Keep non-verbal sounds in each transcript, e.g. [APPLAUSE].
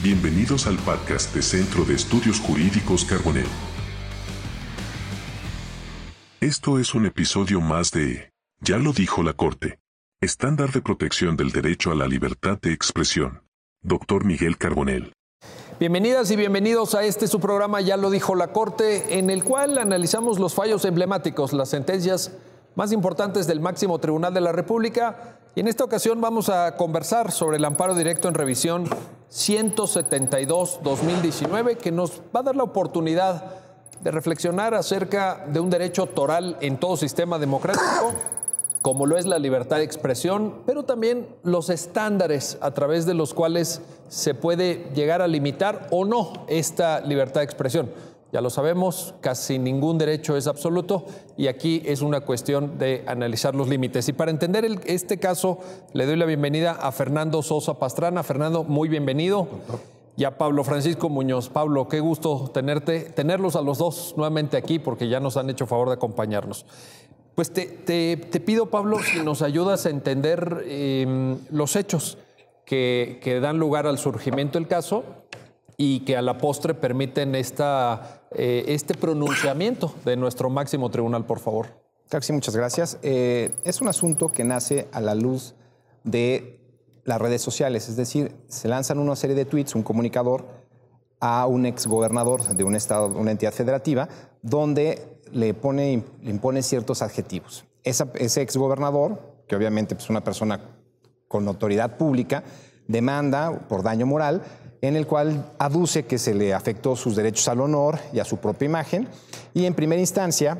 Bienvenidos al podcast de Centro de Estudios Jurídicos Carbonell. Esto es un episodio más de Ya lo dijo la Corte. Estándar de protección del derecho a la libertad de expresión. Doctor Miguel Carbonell. Bienvenidas y bienvenidos a este su programa Ya lo dijo la Corte, en el cual analizamos los fallos emblemáticos, las sentencias más importantes del máximo tribunal de la República. Y en esta ocasión vamos a conversar sobre el amparo directo en revisión 172-2019, que nos va a dar la oportunidad de reflexionar acerca de un derecho toral en todo sistema democrático como lo es la libertad de expresión, pero también los estándares a través de los cuales se puede llegar a limitar o no esta libertad de expresión. Ya lo sabemos, casi ningún derecho es absoluto y aquí es una cuestión de analizar los límites. Y para entender este caso, le doy la bienvenida a Fernando Sosa Pastrana. Fernando, muy bienvenido. Y a Pablo Francisco Muñoz. Pablo, qué gusto tenerte, tenerlos a los dos nuevamente aquí porque ya nos han hecho favor de acompañarnos. Pues te, pido, Pablo, si nos ayudas a entender em, los hechos que, dan lugar al surgimiento del caso y que a la postre permiten esta, eh, este pronunciamiento de nuestro máximo tribunal, por favor. Claro sí, muchas gracias. Eh, es un asunto que nace a la luz de las redes sociales, es decir, se lanzan una serie de tweets, un comunicador a un exgobernador de un estado, una entidad federativa, donde le, pone, impone ciertos adjetivos. Esa, ese exgobernador, que obviamente es una persona con autoridad pública, demanda por daño moral, en el cual aduce que se le afectó sus derechos al honor y a su propia imagen, y en primera instancia,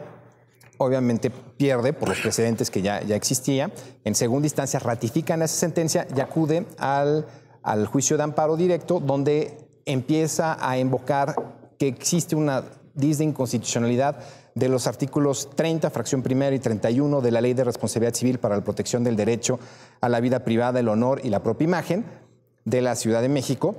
obviamente pierde por los precedentes que ya, ya existía, en segunda instancia ratifican esa sentencia y acude al, al juicio de amparo directo, donde empieza a invocar que existe una dis de inconstitucionalidad de los artículos 30, fracción primera y 31 de la Ley de Responsabilidad Civil para la Protección del Derecho a la Vida Privada, el Honor y la propia imagen de la Ciudad de México,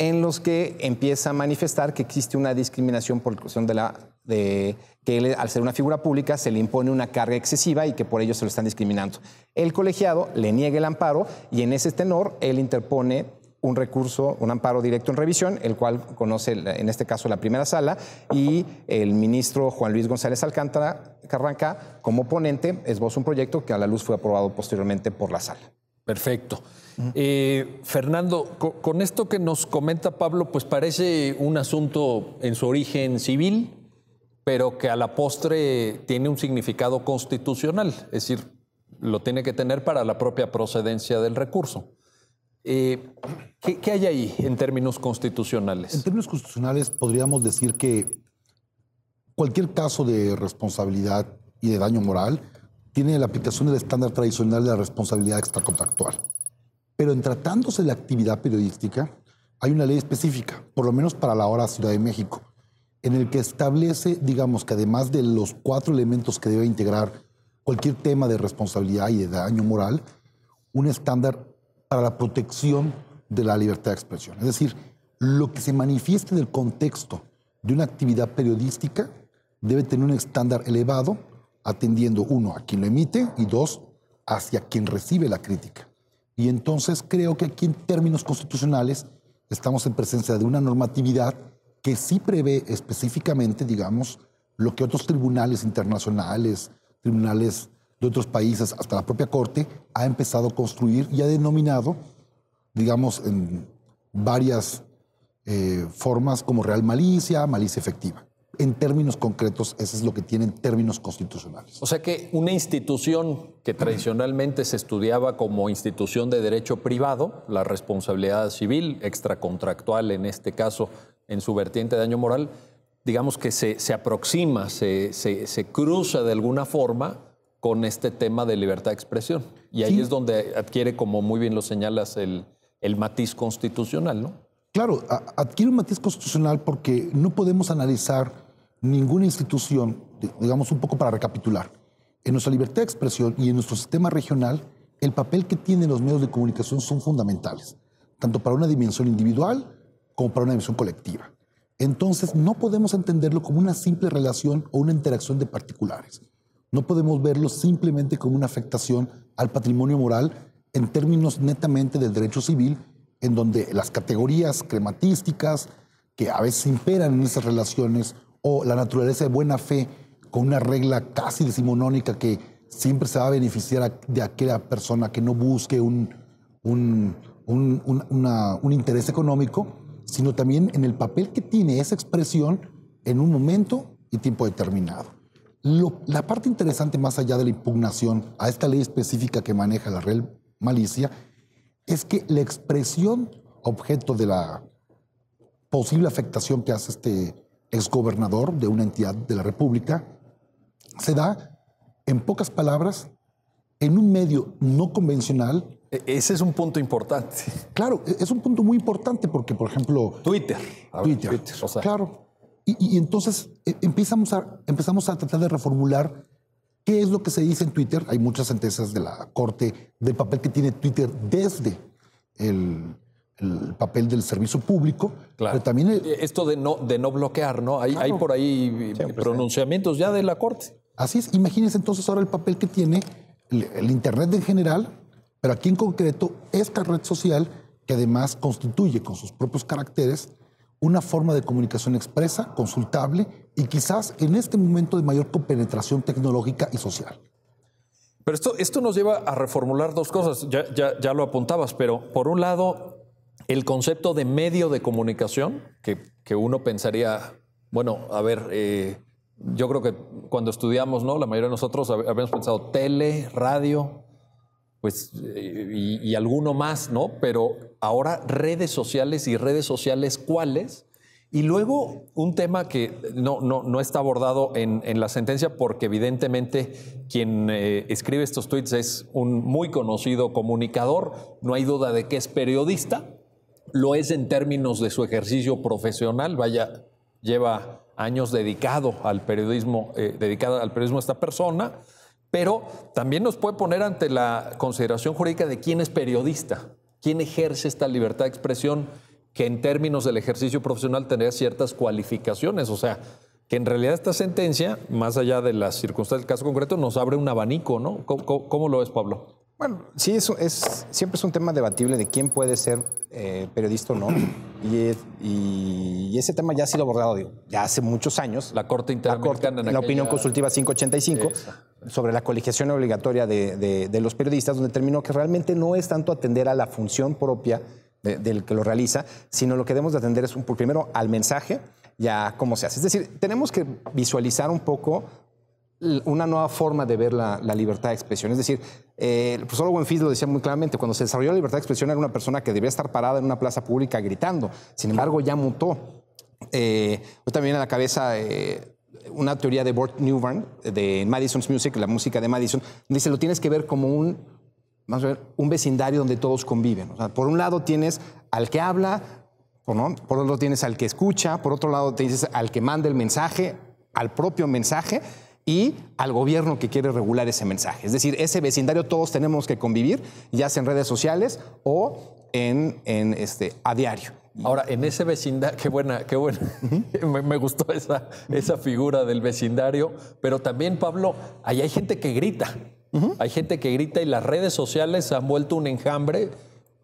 en los que empieza a manifestar que existe una discriminación por cuestión de la de que él, al ser una figura pública, se le impone una carga excesiva y que por ello se lo están discriminando. El colegiado le niega el amparo y en ese tenor él interpone un recurso, un amparo directo en revisión, el cual conoce en este caso la primera sala, y el ministro Juan Luis González Alcántara Carranca, como ponente, esboza un proyecto que a la luz fue aprobado posteriormente por la sala. Perfecto. Eh, Fernando, con esto que nos comenta Pablo, pues parece un asunto en su origen civil, pero que a la postre tiene un significado constitucional, es decir, lo tiene que tener para la propia procedencia del recurso. Eh, ¿qué, hay ahí en términos constitucionales? En términos constitucionales podríamos decir que cualquier caso de responsabilidad y de daño moral tiene la aplicación del estándar tradicional de la responsabilidad extracontractual. Pero en tratándose de la actividad periodística, hay una ley específica, por lo menos para la hora Ciudad de México, en el que establece, digamos, que además de los cuatro elementos que debe integrar cualquier tema de responsabilidad y de daño moral, un estándar para la protección de la libertad de expresión. Es decir, lo que se manifieste en el contexto de una actividad periodística debe tener un estándar elevado, atendiendo, uno, a quien lo emite y dos, hacia quien recibe la crítica. Y entonces creo que aquí en términos constitucionales estamos en presencia de una normatividad que sí prevé específicamente, digamos, lo que otros tribunales internacionales, tribunales de otros países, hasta la propia Corte, ha empezado a construir y ha denominado, digamos, en varias eh, formas como real malicia, malicia efectiva. En términos concretos, eso es lo que tienen términos constitucionales. O sea que una institución que tradicionalmente se estudiaba como institución de derecho privado, la responsabilidad civil, extracontractual en este caso, en su vertiente de daño moral, digamos que se, aproxima, se, se cruza de alguna forma con este tema de libertad de expresión. Y ahí es donde adquiere, como muy bien lo señalas, el, el matiz constitucional, ¿no? Claro, adquiere un matiz constitucional porque no podemos analizar ninguna institución, digamos un poco para recapitular. En nuestra libertad de expresión y en nuestro sistema regional, el papel que tienen los medios de comunicación son fundamentales, tanto para una dimensión individual como para una dimensión colectiva. Entonces, no podemos entenderlo como una simple relación o una interacción de particulares. No podemos verlo simplemente como una afectación al patrimonio moral en términos netamente del derecho civil en donde las categorías crematísticas que a veces imperan en esas relaciones o la naturaleza de buena fe con una regla casi decimonónica que siempre se va a beneficiar de aquella persona que no busque un, un, un interés económico, sino también en el papel que tiene esa expresión en un momento y tiempo determinado. la parte interesante, más allá de la impugnación a esta ley específica que maneja la Real Malicia, es que la expresión objeto de la posible afectación que hace este exgobernador de una entidad de la República se da, en pocas palabras, en un medio no convencional. E, ese es un punto importante. Claro, e, es un punto muy importante porque, por ejemplo... Twitter. Twitter. Twitter Claro. Y, entonces e, empezamos a, empezamos a tratar de reformular qué es lo que se dice en Twitter. Hay muchas sentencias de la Corte del papel que tiene Twitter desde el, papel del servicio público. Claro. Pero también Esto de no, de no bloquear, ¿no? Hay, hay por ahí pronunciamientos ya de la Corte. Así es. Imagínense entonces ahora el papel que tiene el Internet en general, pero aquí en concreto esta red social que además constituye con sus propios caracteres una forma de comunicación expresa, consultable y quizás en este momento de mayor compenetración tecnológica y social. Pero esto, esto nos lleva a reformular dos cosas, ya, ya, lo apuntabas, pero por un lado, el concepto de medio de comunicación, que, que uno pensaría, bueno, a ver, eh, yo creo que cuando estudiamos, ¿no? La mayoría de nosotros habíamos pensado tele, radio, pues, eh, y, alguno más, ¿no? Pero ahora redes sociales y redes sociales, ¿cuáles? Y luego un tema que no, no, no está abordado en, en, la sentencia porque evidentemente quien eh, escribe estos tweets es un muy conocido comunicador, no hay duda de que es periodista, lo es en términos de su ejercicio profesional, vaya, lleva años dedicado al periodismo, eh, dedicado al periodismo esta persona, pero también nos puede poner ante la consideración jurídica de quién es periodista, quién ejerce esta libertad de expresión que en términos del ejercicio profesional tendría ciertas cualificaciones. O sea, que en realidad esta sentencia, más allá de las circunstancias del caso concreto, nos abre un abanico, ¿no? ¿Cómo, lo ves, Pablo? Bueno, sí, eso es, siempre es un tema debatible de quién puede ser eh, periodista o no. Y, y, ese tema ya ha sido abordado ya hace muchos años. La Corte Interamericana. La, la opinión consultiva 585 sobre la colegiación obligatoria de, de, los periodistas, donde determinó que realmente no es tanto atender a la función propia del que lo realiza, sino lo que debemos de atender es, por primero, al mensaje y a cómo se hace. Es decir, tenemos que visualizar un poco una nueva forma de ver la, libertad de expresión. Es decir, eh, el profesor Owenfield lo decía muy claramente, cuando se desarrolló la libertad de expresión era una persona que debía estar parada en una plaza pública gritando. Sin embargo, ya mutó. Eh, también a la cabeza eh, una teoría de Bort Newburn, de Madison's Music, la música de Madison, dice, lo tienes que ver como un, un vecindario donde todos conviven. por un lado tienes al que habla, ¿no? por otro lado tienes al que escucha, por otro lado tienes al que manda el mensaje, al propio mensaje, y al gobierno que quiere regular ese mensaje. Es decir, ese vecindario todos tenemos que convivir, ya sea en redes sociales o en, en este, a diario. Ahora, en ese vecindario, qué buena, qué buena, [LAUGHS] me, gustó esa, esa figura del vecindario, pero también, Pablo, ahí hay gente que grita, hay gente que grita y las redes sociales han vuelto un enjambre.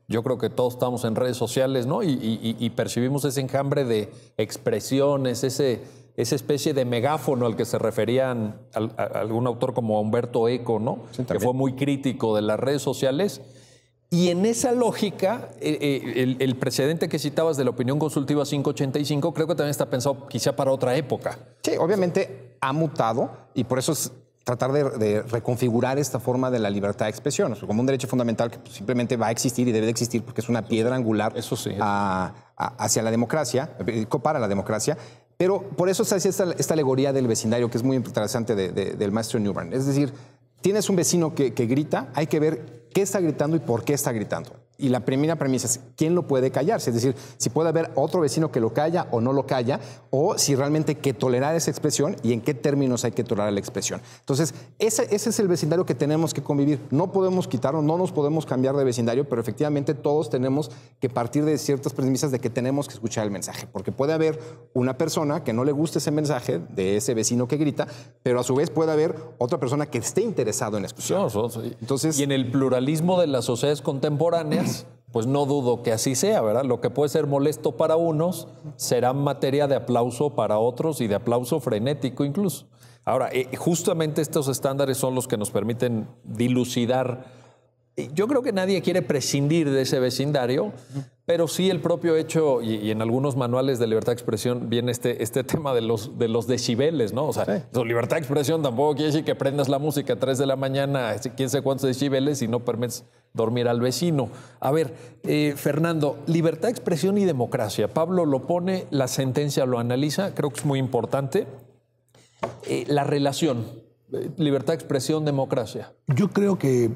Yo creo que todos estamos en redes sociales, ¿no? y percibimos ese enjambre de expresiones, ese, esa especie de megáfono al que se referían algún autor como Humberto Eco, ¿no? que fue muy crítico de las redes sociales. Y en esa lógica, eh, eh, el, precedente que citabas de la opinión consultiva 585 creo que también está pensado quizá para otra época. Sí, obviamente ha mutado y por eso es tratar de, reconfigurar esta forma de la libertad de expresión, como un derecho fundamental que simplemente va a existir y debe de existir porque es una piedra angular eso sí, hacia la democracia, eh, para la democracia, pero por eso se hace esta, alegoría del vecindario, que es muy interesante del maestro Newburn. Es decir, tienes un vecino que grita, hay que ver qué está gritando y por qué está gritando. Y la primera premisa es quién lo puede callar, es decir, si puede haber otro vecino que lo calla o no lo calla, o si realmente hay que tolerar esa expresión y en qué términos hay que tolerar la expresión. Entonces, ese, ese es el vecindario que tenemos que convivir. No podemos quitarlo, no nos podemos cambiar de vecindario, pero efectivamente todos tenemos que partir de ciertas premisas de que tenemos que escuchar el mensaje, porque puede haber una persona que no le guste ese mensaje de ese vecino que grita, pero a su vez puede haber otra persona que esté interesado en escuchar. Entonces, y en el pluralismo de las sociedades contemporáneas, pues no dudo que así sea, ¿verdad? Lo que puede ser molesto para unos será materia de aplauso para otros y de aplauso frenético incluso. Ahora, eh, justamente estos estándares son los que nos permiten dilucidar. Yo creo que nadie quiere prescindir de ese vecindario, pero sí el propio hecho, y, en algunos manuales de libertad de expresión viene este, este tema de los, de los decibeles, ¿no? O sea, libertad de expresión tampoco quiere decir que prendas la música a 3 de la mañana, quién sé cuántos decibeles, y no permites dormir al vecino. A ver, eh, Fernando, libertad de expresión y democracia. Pablo lo pone, la sentencia lo analiza, creo que es muy importante. Eh, la relación, eh, libertad de expresión, democracia. Yo creo que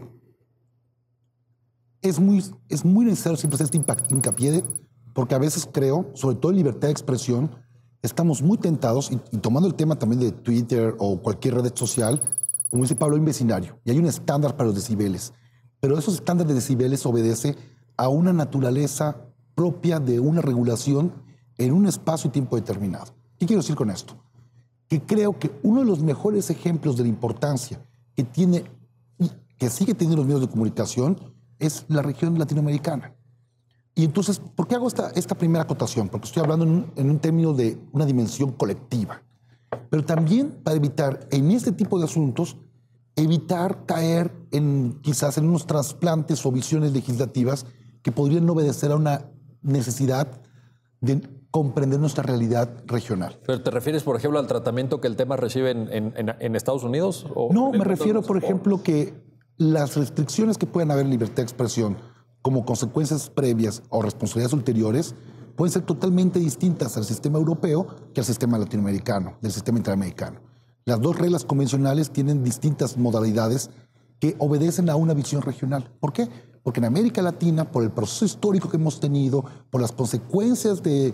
es muy, es muy necesario siempre hacer este hincapié, porque a veces creo, sobre todo en libertad de expresión, estamos muy tentados, y, tomando el tema también de Twitter o cualquier red social, como dice Pablo, hay un vecindario y hay un estándar para los decibeles. Pero esos estándares de decibeles obedece a una naturaleza propia de una regulación en un espacio y tiempo determinado. ¿Qué quiero decir con esto? Que creo que uno de los mejores ejemplos de la importancia que tiene y que sigue teniendo los medios de comunicación es la región latinoamericana. Y entonces, ¿por qué hago esta, esta primera acotación? Porque estoy hablando en un, en un término de una dimensión colectiva. Pero también para evitar en este tipo de asuntos, evitar caer en quizás en unos trasplantes o visiones legislativas que podrían obedecer a una necesidad de comprender nuestra realidad regional. ¿Pero te refieres, por ejemplo, al tratamiento que el tema recibe en, en, en Estados Unidos? O no, me refiero, por ejemplo, que las restricciones que pueden haber en libertad de expresión como consecuencias previas o responsabilidades ulteriores pueden ser totalmente distintas al sistema europeo que al sistema latinoamericano, del sistema interamericano. Las dos reglas convencionales tienen distintas modalidades que obedecen a una visión regional. ¿Por qué? Porque en América Latina, por el proceso histórico que hemos tenido, por las consecuencias de,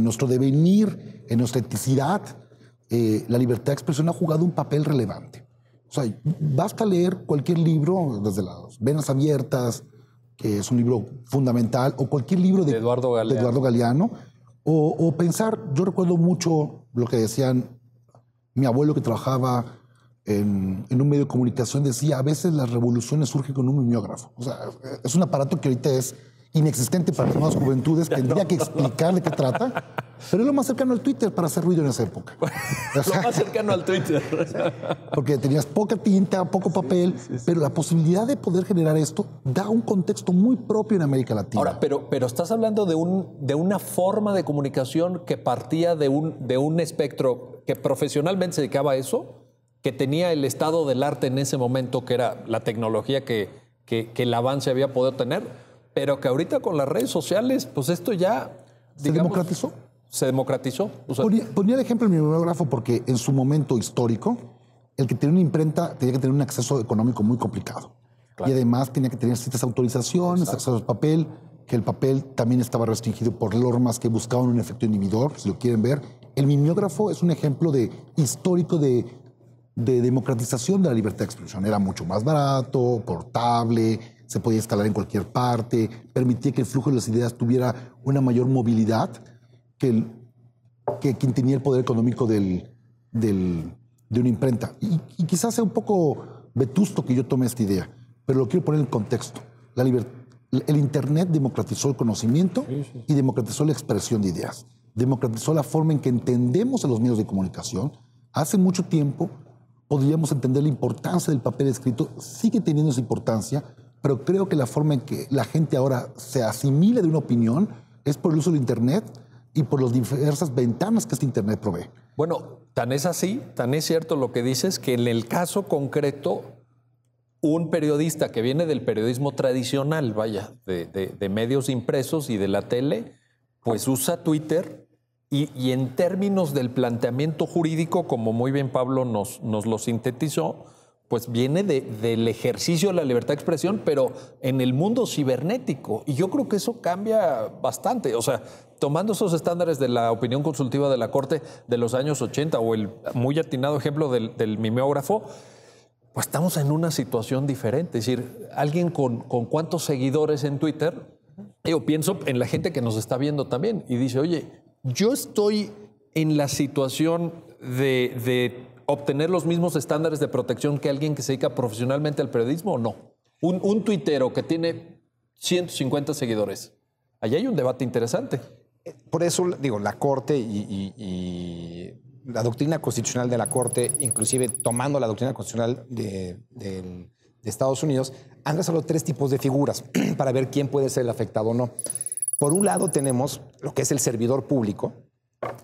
nuestro devenir, en nuestra eticidad, eh, la libertad de expresión ha jugado un papel relevante. O sea, basta leer cualquier libro, desde las Venas Abiertas, que es un libro fundamental, o cualquier libro de, Eduardo Galeano, Eduardo Galeano o, pensar, yo recuerdo mucho lo que decían mi abuelo que trabajaba en, en, un medio de comunicación, decía, a veces las revoluciones surgen con un mimeógrafo. O sea, es un aparato que ahorita es inexistente para las nuevas juventudes, tendría que explicar de qué trata, pero es lo más cercano al Twitter para hacer ruido en esa época. [LAUGHS] lo más cercano al Twitter. Porque tenías poca tinta, poco papel, pero la posibilidad de poder generar esto da un contexto muy propio en América Latina. Ahora, pero, pero estás hablando de, un, de una forma de comunicación que partía de un, de un espectro que profesionalmente se dedicaba a eso, que tenía el estado del arte en ese momento, que era la tecnología que, que, que el avance había podido tener pero que ahorita con las redes sociales, pues esto ya... ¿Se democratizó? Se democratizó. ponía, el ejemplo en mi biógrafo porque en su momento histórico, el que tenía una imprenta tenía que tener un acceso económico muy complicado. Y además tenía que tener ciertas autorizaciones, acceso al papel, que el papel también estaba restringido por normas que buscaban un efecto inhibidor, si lo quieren ver. El mimeógrafo es un ejemplo de, histórico de, de democratización de la libertad de expresión. Era mucho más barato, portable, se podía instalar en cualquier parte, permitía que el flujo de las ideas tuviera una mayor movilidad que, que quien tenía el poder económico del, del, de una imprenta. Y, quizás sea un poco vetusto que yo tome esta idea, pero lo quiero poner en contexto. La el Internet democratizó el conocimiento y democratizó la expresión de ideas. Democratizó la forma en que entendemos a los medios de comunicación. Hace mucho tiempo podríamos entender la importancia del papel escrito, sigue teniendo esa importancia, pero creo que la forma en que la gente ahora se asimile de una opinión es por el uso del Internet y por las diversas ventanas que este Internet provee. Bueno, tan es así, tan es cierto lo que dices, que en el caso concreto, un periodista que viene del periodismo tradicional, vaya, de, medios impresos y de la tele, pues usa Twitter y, y, en términos del planteamiento jurídico, como muy bien Pablo nos, nos lo sintetizó, pues viene del ejercicio de la libertad de expresión, pero en el mundo cibernético. Y yo creo que eso cambia bastante. O sea, tomando esos estándares de la opinión consultiva de la Corte de los años 80 o el muy atinado ejemplo del, mimeógrafo, pues estamos en una situación diferente. Es decir, alguien con, con cuántos seguidores en Twitter, yo pienso en la gente que nos está viendo también y dice, oye, yo estoy en la situación de, de obtener los mismos estándares de protección que alguien que se dedica profesionalmente al periodismo o no? Un, tuitero que tiene 150 seguidores. Allí hay un debate interesante. Por eso, digo, la Corte y, la doctrina constitucional de la Corte, inclusive tomando la doctrina constitucional de, de Estados Unidos, han resuelto tres tipos de figuras [CLEARS THROAT] para ver quién puede ser el afectado o no. Por un lado tenemos lo que es el servidor público,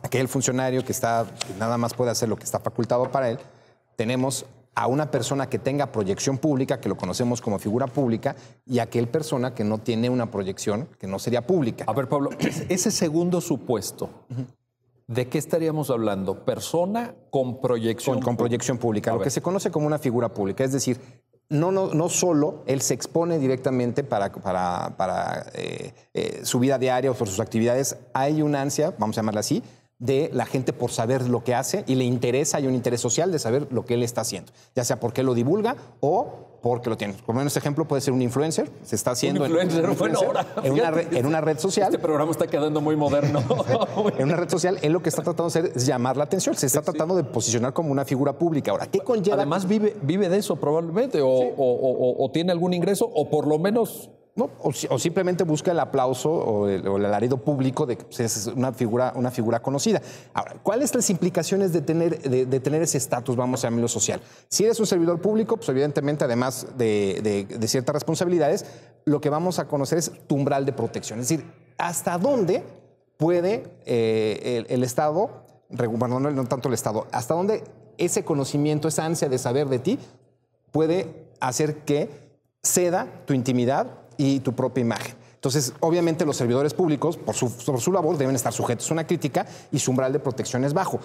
aquel funcionario que está que nada más puede hacer lo que está facultado para él. Tenemos a una persona que tenga proyección pública, que lo conocemos como figura pública, y aquel persona que no tiene una proyección, que no sería pública. A ver, Pablo, ese- ese segundo supuesto, ¿de qué estaríamos hablando? Persona con proyección. con, con proyección pública, lo que se conoce como una figura pública. Es decir, no, no, no solo él se expone directamente para, para, para, eh, eh, su vida diaria o por sus actividades, hay una ansia, vamos a llamarla así, de la gente por saber lo que hace y le interesa, hay un interés social de saber lo que él está haciendo, ya sea porque lo divulga o porque lo tiene. Como en este ejemplo puede ser un influencer, se está haciendo en- influencer, un bueno, ahora, en, una red, en una red social. Este programa está quedando muy moderno. [LAUGHS] En una red social, él lo que está tratando de hacer es llamar la atención, se está tratando de posicionar como una figura pública. Ahora, ¿qué conlleva? Además vive, vive de eso probablemente, o, o- o- o tiene algún ingreso, o por lo menos O, si- o simplemente busca el aplauso o el, alarido público de que pues, es una figura, una figura conocida. Ahora, ¿cuáles las implicaciones de tener, de, tener ese estatus, vamos a llamarlo social? Si eres un servidor público, pues evidentemente, además de, ciertas responsabilidades, lo que vamos a conocer es tu umbral de protección. Es decir, hasta dónde puede eh, el, Estado, bueno, no, no tanto el Estado, hasta dónde ese conocimiento, esa ansia de saber de ti, puede hacer que ceda tu intimidad y tu propia imagen. Entonces, obviamente los servidores públicos, por su, por su labor, deben estar sujetos a una crítica y su umbral de protección es bajo.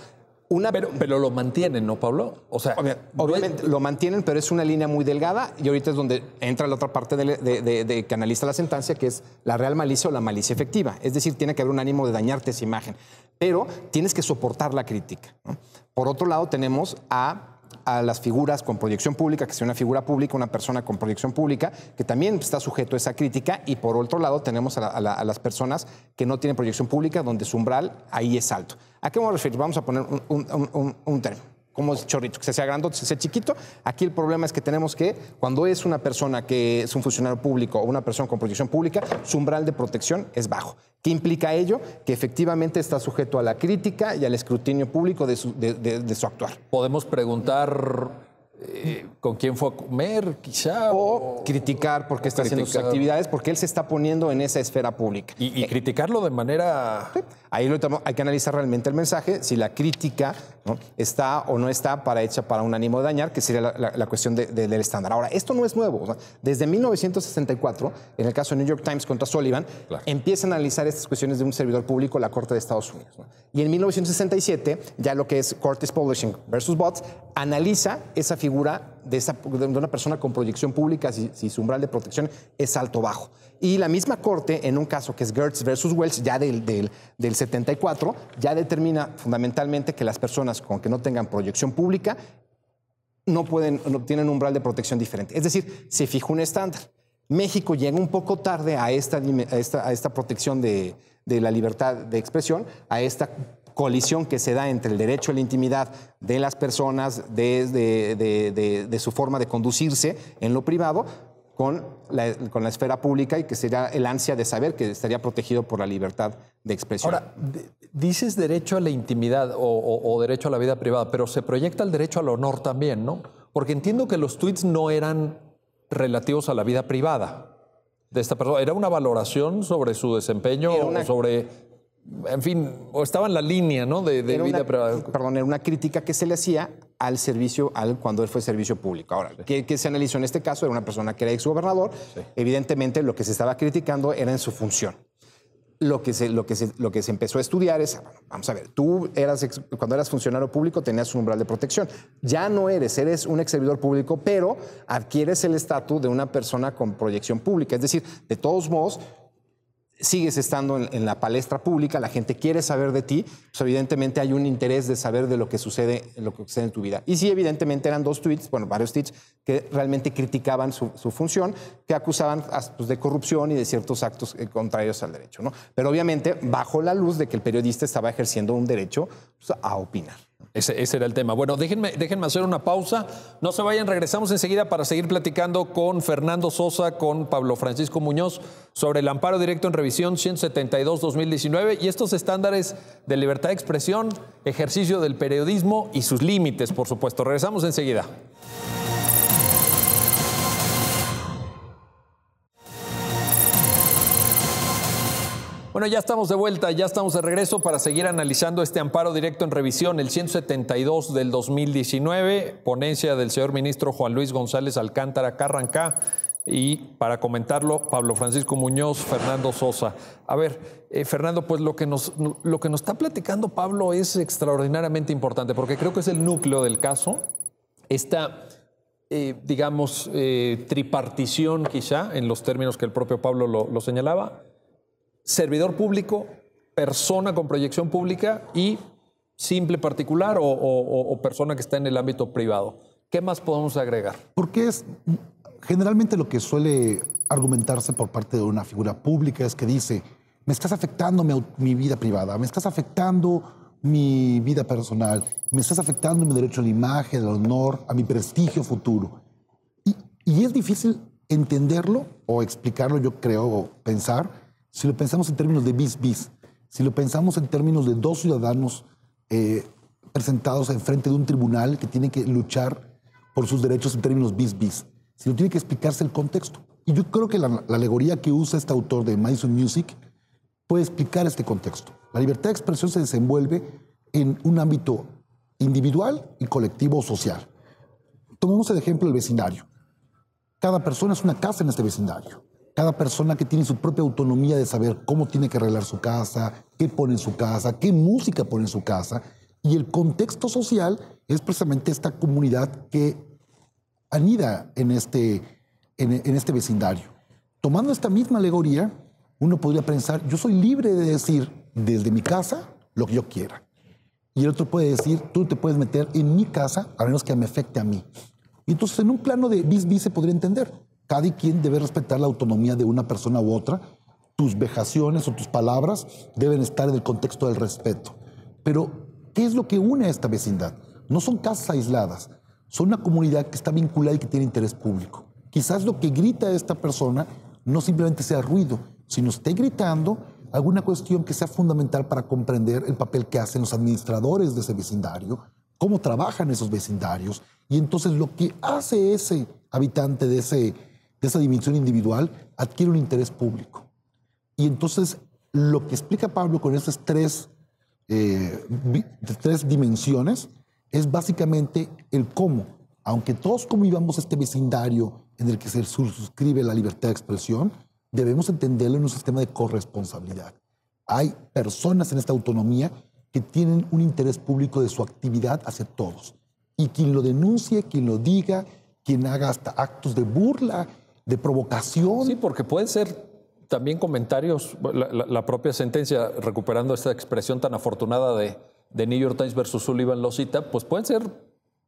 Una, Pero, pero lo mantienen, ¿no, Pablo? O sea, Obvia- Obviamente lo mantienen, pero es una línea muy delgada y ahorita es donde entra la otra parte de, de- de- de que analiza la sentencia, que es la real malicia o la malicia efectiva. Es decir, tiene que haber un ánimo de dañarte esa imagen, pero tienes que soportar la crítica. ¿no? Por otro lado, tenemos a, a las figuras con proyección pública, que sea una figura pública, una persona con proyección pública, que también está sujeto a esa crítica. Y por otro lado, tenemos a, la- las personas que no tienen proyección pública, donde su umbral ahí es alto. ¿A qué vamos a referir? Vamos a poner un término como es chorrito, que se sea grandote, se sea chiquito. Aquí el problema es que tenemos que, cuando es una persona que es un funcionario público o una persona con proyección pública, su umbral de protección es bajo. ¿Qué implica ello? Que efectivamente está sujeto a la crítica y al escrutinio público de su, de- de- de su actuar. podemos preguntar eh, con quién fue a comer, quizá. O criticar por qué está haciendo sus actividades, porque él se está poniendo en esa esfera pública. y, y criticarlo de manera. Ahí lo hay que analizar realmente el mensaje, si la crítica ¿no? está o no está para hecha para un ánimo de dañar, que sería la, la- la cuestión de- de- del estándar. Ahora, esto no es nuevo. o sea, desde 1964, en el caso de New York Times contra Sullivan, empiezan a analizar estas cuestiones de un servidor público la Corte de Estados Unidos. ¿no? Y en 1967, ya lo que es Curtis Publishing versus Bots, analiza esa figura de, esa- de una persona con proyección pública, si, si su umbral de protección es alto o bajo. Y la misma corte, en un caso que es Gertz versus Wells, ya del, del, del 74, ya determina fundamentalmente que las personas con que no tengan proyección pública no pueden, no tienen un umbral de protección diferente. Es decir, se fijó un estándar. México llega un poco tarde a esta, a esta, protección de, de la libertad de expresión, a esta colisión que se da entre el derecho a la intimidad de las personas, de- de- de- de su forma de conducirse en lo privado, con la, con la esfera pública y que sería el ansia de saber que estaría protegido por la libertad de expresión. Ahora, dices derecho a la intimidad o, o- o derecho a la vida privada, pero se proyecta el derecho al honor también, ¿no? Porque entiendo que los tweets no eran relativos a la vida privada de esta persona, era una valoración sobre su desempeño una- o sobre, en fin, o estaba en la línea, ¿no? De, vida una, privada. perdón, era una crítica que se le hacía al servicio, al, cuando él fue servicio público. Ahora, ¿qué, qué se analizó en este caso? Era una persona que era exgobernador. Evidentemente, lo que se estaba criticando era en su función. Lo que, se, lo, que se, lo que se empezó a estudiar es, bueno, vamos a ver, tú eras ex- cuando eras funcionario público tenías un umbral de protección. Ya no eres, eres un ex servidor público, pero adquieres el estatus de una persona con proyección pública. Es decir, de todos modos, sigues estando en, la palestra pública, la gente quiere saber de ti, pues evidentemente hay un interés de saber de lo que sucede, lo que sucede en tu vida. Y sí, evidentemente eran dos tweets, bueno, varios tweets que realmente criticaban su, función, que acusaban pues, de corrupción y de ciertos actos eh, contrarios al derecho, ¿no? Pero obviamente bajo la luz de que el periodista estaba ejerciendo un derecho pues, a opinar. Ese, ese, era el tema. Bueno, déjenme, déjenme hacer una pausa. No se vayan, regresamos enseguida para seguir platicando con Fernando Sosa, con Pablo Francisco Muñoz sobre el amparo directo en revisión 172-2019 y estos estándares de libertad de expresión, ejercicio del periodismo y sus límites, por supuesto. Regresamos enseguida. Bueno, ya estamos de vuelta, ya estamos de regreso para seguir analizando este amparo directo en revisión, el 172 del 2019, ponencia del señor ministro Juan Luis González Alcántara Carrancá. Y para comentarlo, Pablo Francisco Muñoz, Fernando Sosa. A ver, eh, Fernando, pues lo que, nos, lo que nos está platicando Pablo es extraordinariamente importante, porque creo que es el núcleo del caso. Esta, eh, digamos, eh, tripartición quizá, en los términos que el propio Pablo lo, lo señalaba, servidor público, persona con proyección pública y simple particular o, o, o, persona que está en el ámbito privado. ¿Qué más podemos agregar? Porque es generalmente lo que suele argumentarse por parte de una figura pública es que dice, me estás afectando mi, mi vida privada, me estás afectando mi vida personal, me estás afectando mi derecho a la imagen, al honor, a mi prestigio futuro. Y, y es difícil entenderlo o explicarlo, yo creo, o pensar, si lo pensamos en términos de bis bis, si lo pensamos en términos de dos ciudadanos eh, presentados en frente de un tribunal que tiene que luchar por sus derechos en términos bis bis, si lo tiene que explicarse el contexto. Y yo creo que la, la alegoría que usa este autor de Madison Music puede explicar este contexto. La libertad de expresión se desenvuelve en un ámbito individual y colectivo o social. Tomemos el ejemplo del vecindario. Cada persona es una casa en este vecindario cada persona que tiene su propia autonomía de saber cómo tiene que arreglar su casa, qué pone en su casa, qué música pone en su casa. Y el contexto social es precisamente esta comunidad que anida en este, en, este vecindario. Tomando esta misma alegoría, uno podría pensar, yo soy libre de decir desde mi casa lo que yo quiera. Y el otro puede decir, tú te puedes meter en mi casa a menos que me afecte a mí. Y entonces en un plano de bis bis se podría entender cada quien debe respetar la autonomía de una persona u otra. Tus vejaciones o tus palabras deben estar en el contexto del respeto. Pero, ¿qué es lo que une a esta vecindad? No son casas aisladas, son una comunidad que está vinculada y que tiene interés público. Quizás lo que grita esta persona no simplemente sea ruido, sino esté gritando alguna cuestión que sea fundamental para comprender el papel que hacen los administradores de ese vecindario, cómo trabajan esos vecindarios, y entonces lo que hace ese habitante de ese de esa dimensión individual adquiere un interés público. Y entonces lo que explica Pablo con esas tres, eh, tres dimensiones es básicamente el cómo, aunque todos convivamos este vecindario en el que se suscribe la libertad de expresión, debemos entenderlo en un sistema de corresponsabilidad. Hay personas en esta autonomía que tienen un interés público de su actividad hacia todos. Y quien lo denuncie, quien lo diga, quien haga hasta actos de burla de provocación. Sí, porque pueden ser también comentarios, la, la, propia sentencia, recuperando esta expresión tan afortunada de, de New York Times versus Sullivan lo cita, pues pueden ser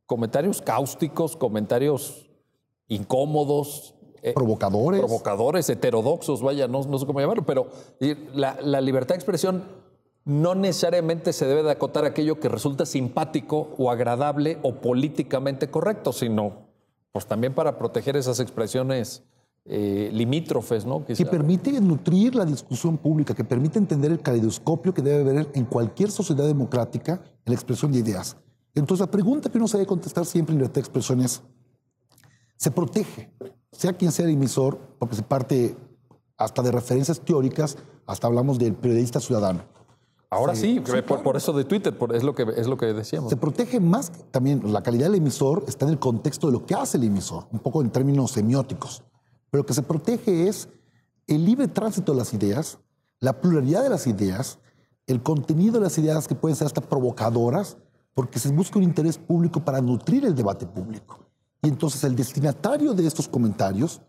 comentarios cáusticos, comentarios incómodos. Provocadores. Eh, provocadores, heterodoxos, vaya, no, no sé cómo llamarlo, pero la, la, libertad de expresión no necesariamente se debe de acotar aquello que resulta simpático o agradable o políticamente correcto, sino pues también para proteger esas expresiones eh, limítrofes, ¿no? Quizá. Que permite nutrir la discusión pública, que permite entender el caleidoscopio que debe haber en cualquier sociedad democrática en la expresión de ideas. Entonces, la pregunta que uno se debe contestar siempre en libertad de expresión es, ¿se protege? Sea quien sea el emisor, porque se parte hasta de referencias teóricas, hasta hablamos del periodista ciudadano. Ahora sí, sí, sí por, claro. por, eso de Twitter, por, es, lo que, es lo que decíamos. Se protege más también, la calidad del emisor está en el contexto de lo que hace el emisor, un poco en términos semióticos. Pero lo que se protege es el libre tránsito de las ideas, la pluralidad de las ideas, el contenido de las ideas que pueden ser hasta provocadoras, porque se busca un interés público para nutrir el debate público. Y entonces el destinatario de estos comentarios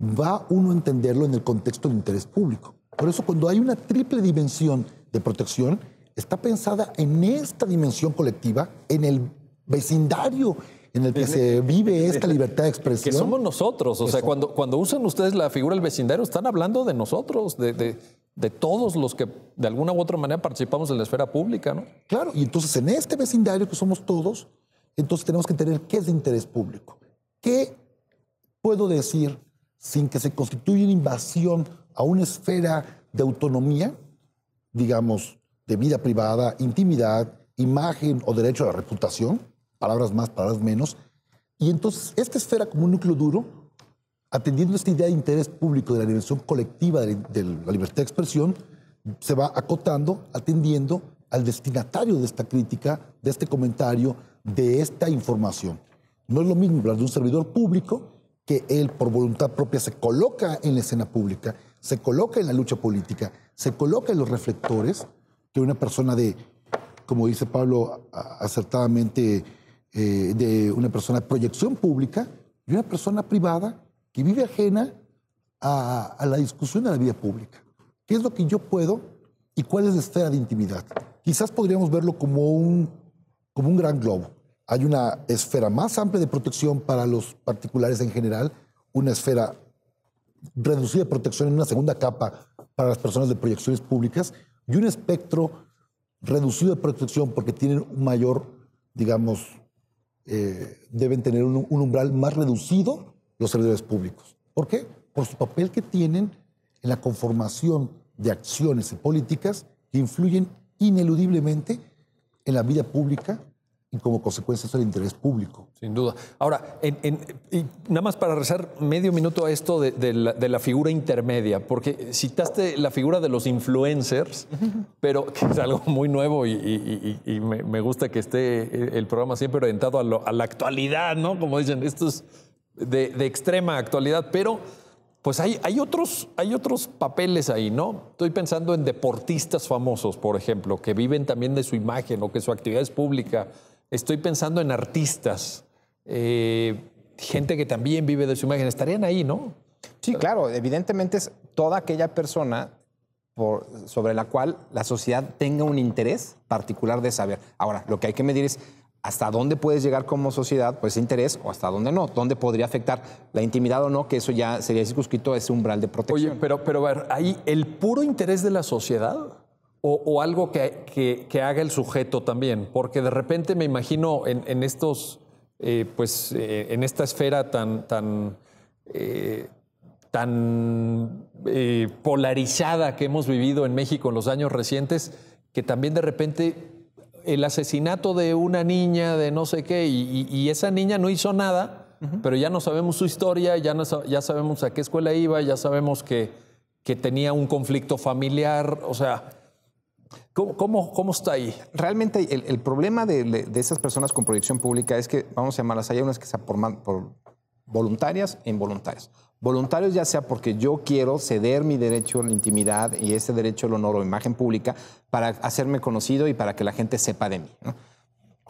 va uno a entenderlo en el contexto del interés público. Por eso cuando hay una triple dimensión de protección está pensada en esta dimensión colectiva, en el vecindario en el que se [LAUGHS] vive esta libertad de expresión. Que somos nosotros. O sea, cuando, cuando usan ustedes la figura del vecindario, están hablando de nosotros, de, de, de todos los que de alguna u otra manera participamos en la esfera pública, ¿no? Claro, y entonces en este vecindario que somos todos, entonces tenemos que entender qué es de interés público. ¿Qué puedo decir sin que se constituya una invasión a una esfera de autonomía, digamos, de vida privada, intimidad, imagen o derecho a la reputación, palabras más, palabras menos, y entonces esta esfera como un núcleo duro, atendiendo esta idea de interés público, de la dimensión colectiva de, de la libertad de expresión, se va acotando, atendiendo al destinatario de esta crítica, de este comentario, de esta información. No es lo mismo hablar de un servidor público que él por voluntad propia se coloca en la escena pública, se coloca en la lucha política, se coloca en los reflectores, que una persona de, como dice Pablo acertadamente, eh, de una persona de proyección pública y una persona privada que vive ajena a, a la discusión de la vida pública. ¿Qué es lo que yo puedo y cuál es la esfera de intimidad? Quizás podríamos verlo como un, como un gran globo. Hay una esfera más amplia de protección para los particulares en general, una esfera reducida de protección en una segunda capa para las personas de proyecciones públicas y un espectro reducido de protección porque tienen un mayor, digamos, eh, deben tener un, un umbral más reducido los servidores públicos. ¿Por qué? Por su papel que tienen en la conformación de acciones y políticas que influyen ineludiblemente en la vida pública y como consecuencia eso el interés público. Sin duda. Ahora, en- en- y nada más para rezar medio minuto a esto de, de la, de la figura intermedia, porque citaste la figura de los influencers, [LAUGHS] pero que es algo muy nuevo y, y- y- y me, me gusta que esté el programa siempre orientado a, lo- a la actualidad, ¿no? Como dicen, esto es de, de extrema actualidad, pero pues hay, hay, otros, hay otros papeles ahí, ¿no? Estoy pensando en deportistas famosos, por ejemplo, que viven también de su imagen o que su actividad es pública. Estoy pensando en artistas, eh, gente que también vive de su imagen. Estarían ahí, ¿no? Sí, claro, evidentemente es toda aquella persona por- sobre la cual la sociedad tenga un interés particular de saber. Ahora, lo que hay que medir es hasta dónde puedes llegar como sociedad por ese interés o hasta dónde no, dónde podría afectar la intimidad o no, que eso ya sería circunscrito a ese umbral de protección. Oye, pero, pero a ver, ¿hay el puro interés de la sociedad o, o algo que, que- que haga el sujeto también? Porque de repente me imagino en, en estos, eh, pues, eh, en esta esfera tan, tan, eh, tan polarizada que hemos vivido en México en los años recientes, que también de repente el asesinato de una niña de no sé qué, y, esa niña no hizo nada, pero ya no sabemos su historia, ya, no ya sabemos a qué escuela iba, ya sabemos que, que tenía un conflicto familiar, o sea, ¿cómo, cómo, cómo está ahí? Realmente el, el problema de, de esas personas con proyección pública es que, vamos a llamarlas, hay unas que sean por, man- por voluntarias e involuntarias. Voluntarios ya sea porque yo quiero ceder mi derecho a la intimidad y ese derecho al honor o imagen pública para hacerme conocido y para que la gente sepa de mí. ¿no?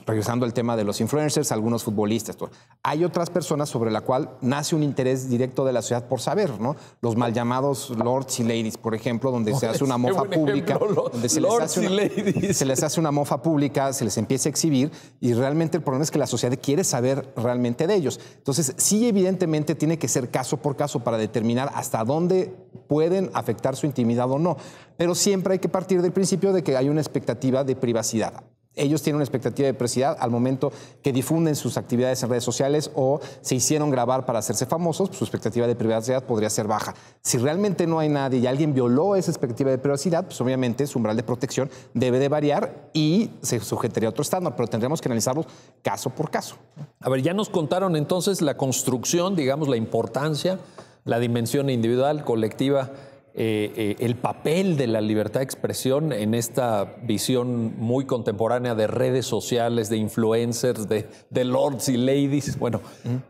Regresando al tema de los influencers, algunos futbolistas. todo. Hay otras personas sobre la cual nace un interés directo de la sociedad por saber, ¿no? Los mal llamados lords y ladies, por ejemplo, donde se [LAUGHS] hace una mofa pública, ejemplo, donde se les, hace y una, ladies. se les hace una mofa pública, se les empieza a exhibir y realmente el problema es que la sociedad quiere saber realmente de ellos. Entonces, sí, evidentemente tiene que ser caso por caso para determinar hasta dónde pueden afectar su intimidad o no. Pero siempre hay que partir del principio de que hay una expectativa de privacidad. Ellos tienen una expectativa de privacidad al momento que difunden sus actividades en redes sociales o se hicieron grabar para hacerse famosos, pues su expectativa de privacidad podría ser baja. Si realmente no hay nadie y alguien violó esa expectativa de privacidad, pues obviamente su umbral de protección debe de variar y se sujetaría a otro estándar, pero tendremos que analizarlos caso por caso. A ver, ya nos contaron entonces la construcción, digamos, la importancia, la dimensión individual, colectiva, eh, eh, el papel de la libertad de expresión en esta visión muy contemporánea de redes sociales, de influencers, de, de lords y ladies. Bueno,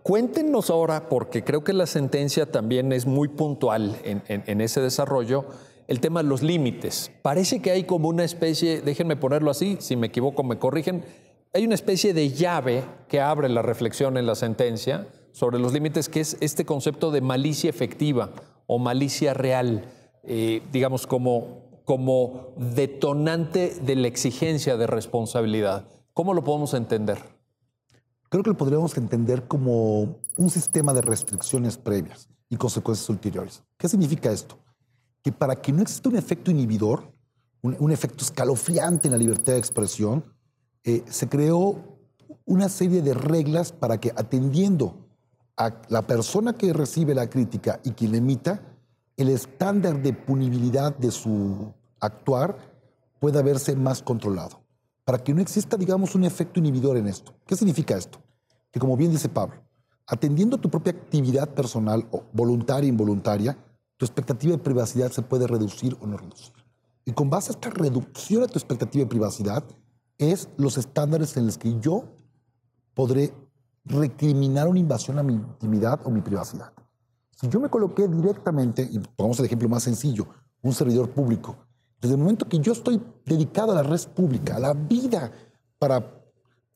cuéntenos ahora, porque creo que la sentencia también es muy puntual en, en- en ese desarrollo, el tema de los límites. Parece que hay como una especie, déjenme ponerlo así, si me equivoco me corrigen, hay una especie de llave que abre la reflexión en la sentencia sobre los límites, que es este concepto de malicia efectiva o malicia real, eh, digamos, como, como detonante de la exigencia de responsabilidad. ¿Cómo lo podemos entender? Creo que lo podríamos entender como un sistema de restricciones previas y consecuencias ulteriores. ¿Qué significa esto? que para que no exista un efecto inhibidor, un, un efecto escalofriante en la libertad de expresión, eh, se creó una serie de reglas para que atendiendo a la persona que recibe la crítica y quien la emita, el estándar de punibilidad de su actuar pueda verse más controlado. Para que no exista, digamos, un efecto inhibidor en esto. ¿Qué significa esto? Que como bien dice Pablo, atendiendo a tu propia actividad personal, o voluntaria e involuntaria, tu expectativa de privacidad se puede reducir o no reducir. Y con base a esta reducción de tu expectativa de privacidad, es los estándares en los que yo podré recriminar una invasión a mi intimidad o mi privacidad. Si yo me coloqué directamente, y pongamos el ejemplo más sencillo, un servidor público, desde el momento que yo estoy dedicado a la red pública, a la vida para,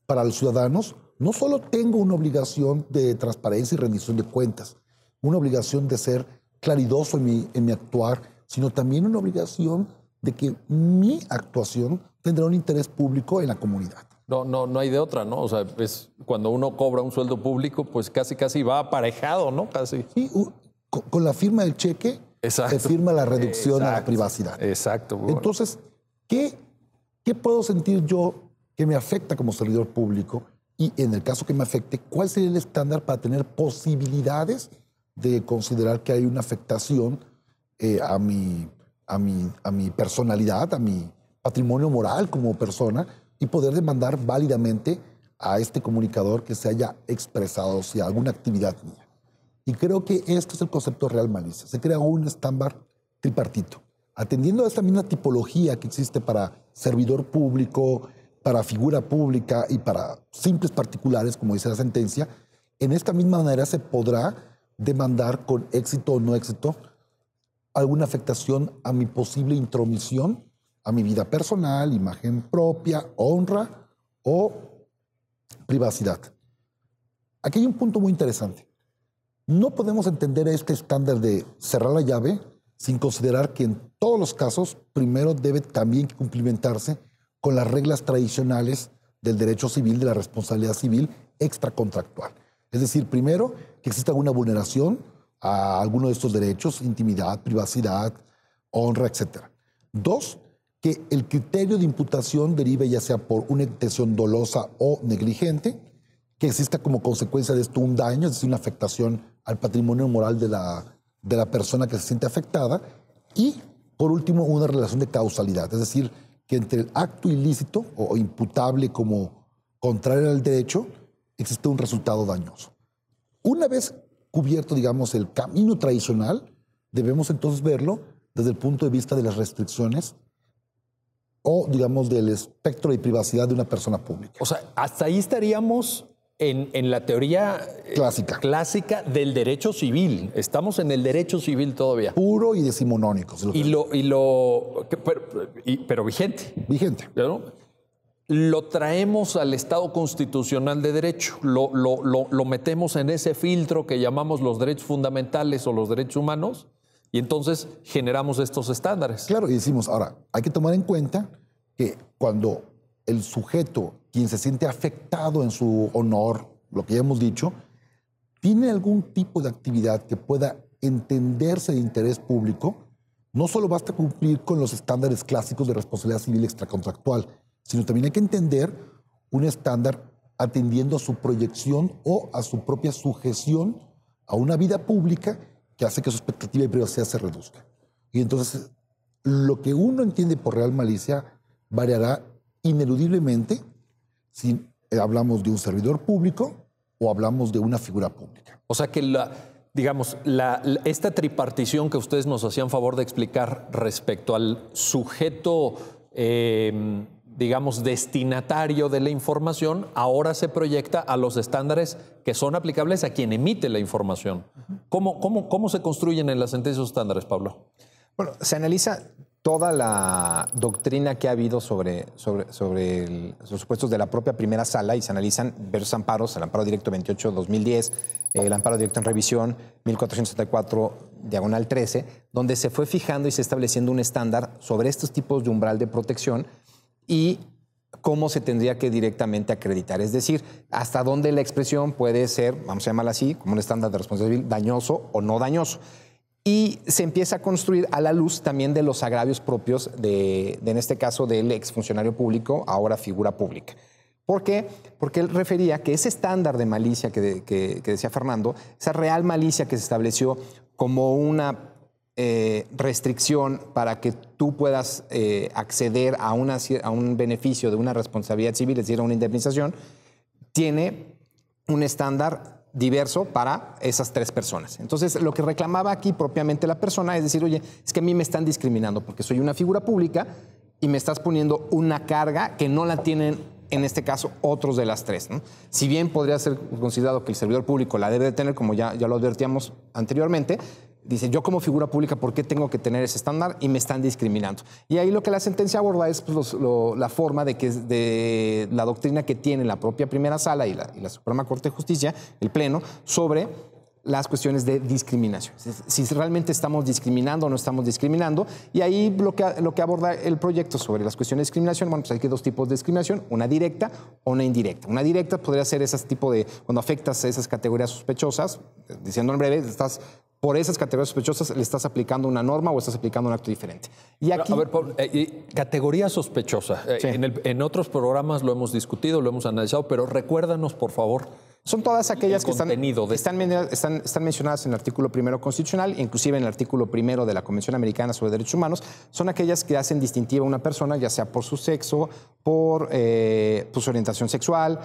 para los ciudadanos, no solo tengo una obligación de transparencia y rendición de cuentas, una obligación de ser claridoso en mi, en mi actuar, sino también una obligación de que mi actuación tendrá un interés público en la comunidad. No, no, no hay de otra, ¿no? O sea, es cuando uno cobra un sueldo público, pues casi, casi va aparejado, ¿no? Casi. Sí, con, la firma del cheque Exacto. se firma la reducción a la privacidad. Exacto. bueno. Entonces, ¿qué, ¿qué puedo sentir yo que me afecta como servidor público? Y en el caso que me afecte, ¿cuál sería el estándar para tener posibilidades de considerar que hay una afectación eh, a, mi, a, mi, a mi personalidad, a mi patrimonio moral como persona y poder demandar válidamente a este comunicador que se haya expresado si alguna actividad mía? Y creo que esto es el concepto real malicia. Se crea un estándar tripartito, atendiendo a esta misma tipología que existe para servidor público, para figura pública y para simples particulares, como dice la sentencia. En esta misma manera se podrá demandar con éxito o no éxito alguna afectación a mi posible intromisión, a mi vida personal, imagen propia, honra o privacidad. Aquí hay un punto muy interesante. No podemos entender este estándar de cerrar la llave sin considerar que en todos los casos primero debe también cumplimentarse con las reglas tradicionales del derecho civil, de la responsabilidad civil extracontractual. Es decir, primero, que exista alguna vulneración a alguno de estos derechos, intimidad, privacidad, honra, etc. Dos, que el criterio de imputación derive ya sea por una intención dolosa o negligente, que exista como consecuencia de esto un daño, es decir, una afectación al patrimonio moral de la, de la persona que se siente afectada, y por último, una relación de causalidad, es decir, que entre el acto ilícito o imputable como contrario al derecho, existe un resultado dañoso. Una vez cubierto, digamos, el camino tradicional, debemos entonces verlo desde el punto de vista de las restricciones o, digamos, del espectro de privacidad de una persona pública. O sea, hasta ahí estaríamos en, en la teoría eh, Clásica. clásica del derecho civil. Estamos en el derecho civil todavía. Puro y decimonónico. si lo Y lo, y lo, pero, y- pero vigente. Vigente. ¿no? Lo traemos al Estado constitucional de derecho, lo- lo- lo metemos en ese filtro que llamamos los derechos fundamentales o los derechos humanos y entonces generamos estos estándares. Claro, y decimos, ahora, hay que tomar en cuenta que cuando el sujeto, quien se siente afectado en su honor, lo que ya hemos dicho, tiene algún tipo de actividad que pueda entenderse de interés público, no solo basta cumplir con los estándares clásicos de responsabilidad civil extracontractual, sino también hay que entender un estándar atendiendo a su proyección o a su propia sujeción a una vida pública que hace que su expectativa de privacidad se reduzca. Y entonces, lo que uno entiende por real malicia variará ineludiblemente si eh, hablamos de un servidor público o hablamos de una figura pública. O sea que digamos, esta tripartición que ustedes nos hacían favor de explicar respecto al sujeto, eh, digamos, destinatario de la información, ahora se proyecta a los estándares que son aplicables a quien emite la información. ¿Cómo, cómo, cómo se construyen en las sentencias esos estándares, Pablo? Bueno, se analiza toda la doctrina que ha habido sobre, sobre, sobre los supuestos de la propia primera sala y se analizan varios amparos, el amparo directo 28-2010, el amparo directo en revisión 1474, diagonal 13, donde se fue fijando y se estableciendo un estándar sobre estos tipos de umbral de protección y cómo se tendría que directamente acreditar. Es decir, hasta dónde la expresión puede ser, vamos a llamarla así, como un estándar de responsabilidad dañoso o no dañoso. y se empieza a construir a la luz también de los agravios propios de, en este caso, del exfuncionario público, ahora figura pública. ¿Por qué? Porque él refería que ese estándar de malicia que, que decía Fernando, esa real malicia que se estableció como una eh, restricción para que tú puedas eh, acceder a, una, a un beneficio de una responsabilidad civil, es decir, a una indemnización, tiene un estándar diverso para esas tres personas. Entonces, lo que reclamaba aquí propiamente la persona es decir, oye, es que a mí me están discriminando porque soy una figura pública y me estás poniendo una carga que no la tienen, en este caso, otros de las tres. Si bien podría ser considerado que el servidor público la debe de tener, como ya, ya lo advertíamos anteriormente, dice, yo como figura pública, ¿por qué tengo que tener ese estándar? Y me están discriminando. Y ahí lo que la sentencia aborda es pues, la forma de que de la doctrina que tiene la propia primera sala y la, Suprema Corte de Justicia, el Pleno, sobre las cuestiones de discriminación. Si realmente estamos discriminando o no estamos discriminando. Y ahí lo que, lo que aborda el proyecto sobre las cuestiones de discriminación, bueno, pues hay que dos tipos de discriminación, una directa o una indirecta. Una directa podría ser ese tipo de, cuando afectas a esas categorías sospechosas, diciendo en breve, estás por esas categorías sospechosas le estás aplicando una norma o estás aplicando un acto diferente. Y aquí, a ver, eh, categoría sospechosa. Eh, en, en, otros programas lo hemos discutido, lo hemos analizado, pero recuérdanos, por favor. Son todas aquellas que están, están, están, mencionadas en el artículo primero constitucional, inclusive en el artículo primero de la Convención Americana sobre Derechos Humanos. Son aquellas que hacen distintiva a una persona, ya sea por su sexo, por eh, pues, su orientación sexual,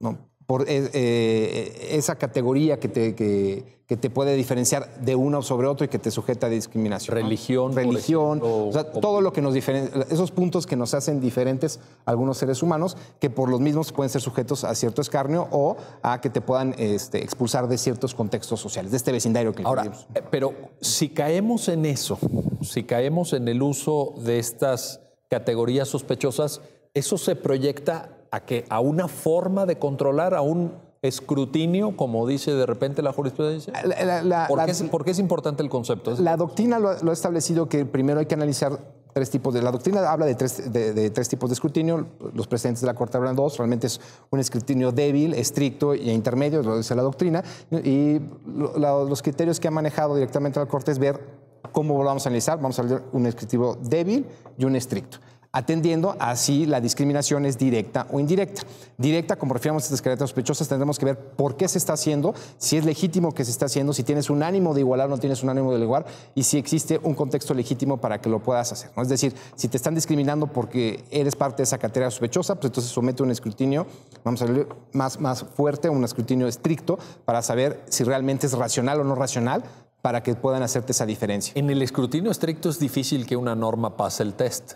¿no? Por eh, eh, esa categoría que te, que, te, puede diferenciar de uno sobre otro y que te sujeta a discriminación. Religión. Religión. o sea, todo lo que nos diferencia, esos puntos que nos hacen diferentes a algunos seres humanos, que por los mismos pueden ser sujetos a cierto escarnio o a que te puedan este, expulsar de ciertos contextos sociales, de este vecindario que Ahora, eh, pero si caemos en eso, si caemos en el uso de estas categorías sospechosas, eso se proyecta a que a una forma de controlar, a un escrutinio, como dice de repente la jurisprudencia? ¿Por, qué, es, importante el concepto? La doctrina lo, ha establecido que primero hay que analizar tres tipos de... La doctrina habla de tres, de, tres tipos de escrutinio. Los presidentes de la Corte hablan dos. Realmente es un escrutinio débil, estricto e intermedio, lo dice la doctrina. Y los criterios que ha manejado directamente la Corte es ver cómo lo vamos a analizar. Vamos a ver un escrutinio débil y un estricto atendiendo así la discriminación es directa o indirecta. Directa, como refiramos a estas características sospechosas, tendremos que ver por qué se está haciendo, si es legítimo que se está haciendo, si tienes un ánimo de igualar o no tienes un ánimo de igualar y si existe un contexto legítimo para que lo puedas hacer. ¿no? Es decir, si te están discriminando porque eres parte de esa categoría sospechosa, pues entonces somete un escrutinio, vamos a ver, más, más fuerte, un escrutinio estricto para saber si realmente es racional o no racional para que puedan hacerte esa diferencia. En el escrutinio estricto es difícil que una norma pase el test.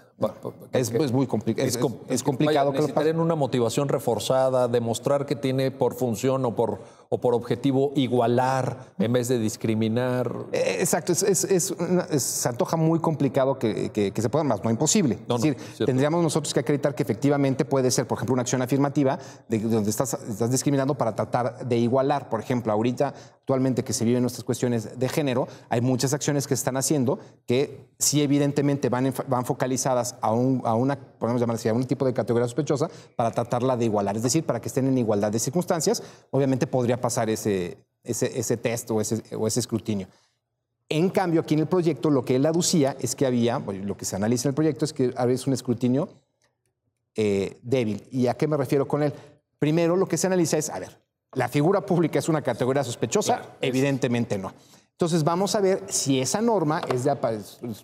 Es, muy complicado. Es, complicado. que tener una motivación reforzada, demostrar que tiene por función o por, o por objetivo igualar en vez de discriminar. Eh, exacto, se antoja muy complicado que, se pueda más, no imposible. es decir, tendríamos nosotros que acreditar que efectivamente puede ser, por ejemplo, una acción afirmativa de, donde estás, estás discriminando para tratar de igualar. Por ejemplo, ahorita, actualmente que se viven nuestras cuestiones de género, hay muchas acciones que se están haciendo que sí evidentemente van, van focalizadas a, una, podemos llamar así, a un tipo de categoría sospechosa para tratarla de igualar, es decir, para que estén en igualdad de circunstancias, obviamente podría pasar ese, ese, test o ese, o ese escrutinio. En cambio, aquí en el proyecto lo que él aducía es que había, lo que se analiza en el proyecto es que había un escrutinio eh, débil. ¿Y a qué me refiero con él? Primero, lo que se analiza es, a ver, ¿la figura pública es una categoría sospechosa? Evidentemente no. Entonces vamos a ver si esa norma es,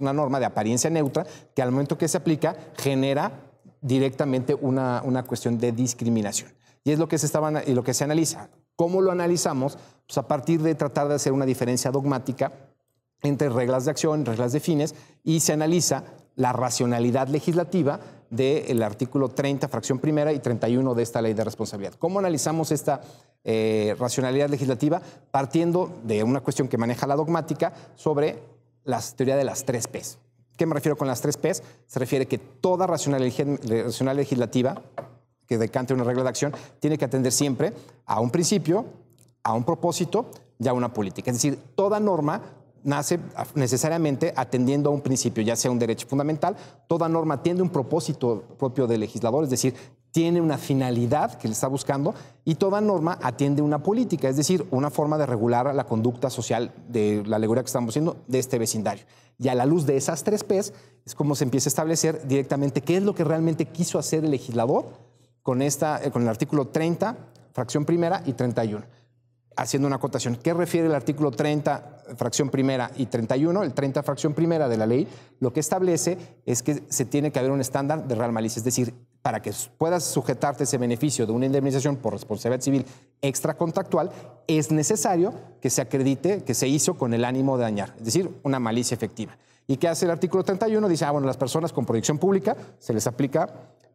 una norma de apariencia neutra que al momento que se aplica genera directamente una, cuestión de discriminación. Y es lo que se, estaba, y lo que se analiza. ¿Cómo lo analizamos? Pues a partir de tratar de hacer una diferencia dogmática entre reglas de acción, reglas de fines, y se analiza la racionalidad legislativa del artículo 30, fracción primera y 31 de esta ley de responsabilidad. ¿Cómo analizamos esta eh, racionalidad legislativa? Partiendo de una cuestión que maneja la dogmática sobre la teoría de las tres P's. ¿Qué me refiero con las tres P's? Se refiere que toda racionalidad legislativa que decante una regla de acción tiene que atender siempre a un principio, a un propósito y a una política. Es decir, toda norma nace necesariamente atendiendo a un principio, ya sea un derecho fundamental. Toda norma tiene un propósito propio del legislador, es decir, tiene una finalidad que le está buscando y toda norma atiende una política, es decir, una forma de regular la conducta social de la alegoría que estamos haciendo de este vecindario. Y a la luz de esas tres P's es como se empieza a establecer directamente qué es lo que realmente quiso hacer el legislador con, esta, eh, con el artículo 30, fracción primera y 31 haciendo una acotación. ¿Qué refiere el artículo 30, fracción primera y 31? El 30, fracción primera de la ley, lo que establece es que se tiene que haber un estándar de real malicia, es decir, para que puedas sujetarte ese beneficio de una indemnización por responsabilidad civil extracontractual, es necesario que se acredite que se hizo con el ánimo de dañar, es decir, una malicia efectiva. ¿Y qué hace el artículo 31? Dice, ah, bueno, las personas con proyección pública se les aplica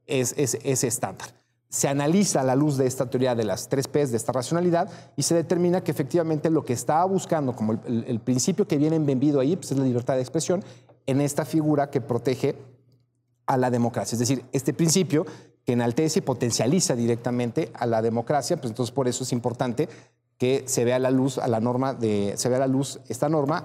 ese estándar se analiza a la luz de esta teoría de las tres P's, de esta racionalidad, y se determina que efectivamente lo que estaba buscando, como el, principio que viene embebido ahí, pues es la libertad de expresión, en esta figura que protege a la democracia. Es decir, este principio que enaltece y potencializa directamente a la democracia, pues entonces por eso es importante que se vea la luz a la norma de, se vea la luz esta norma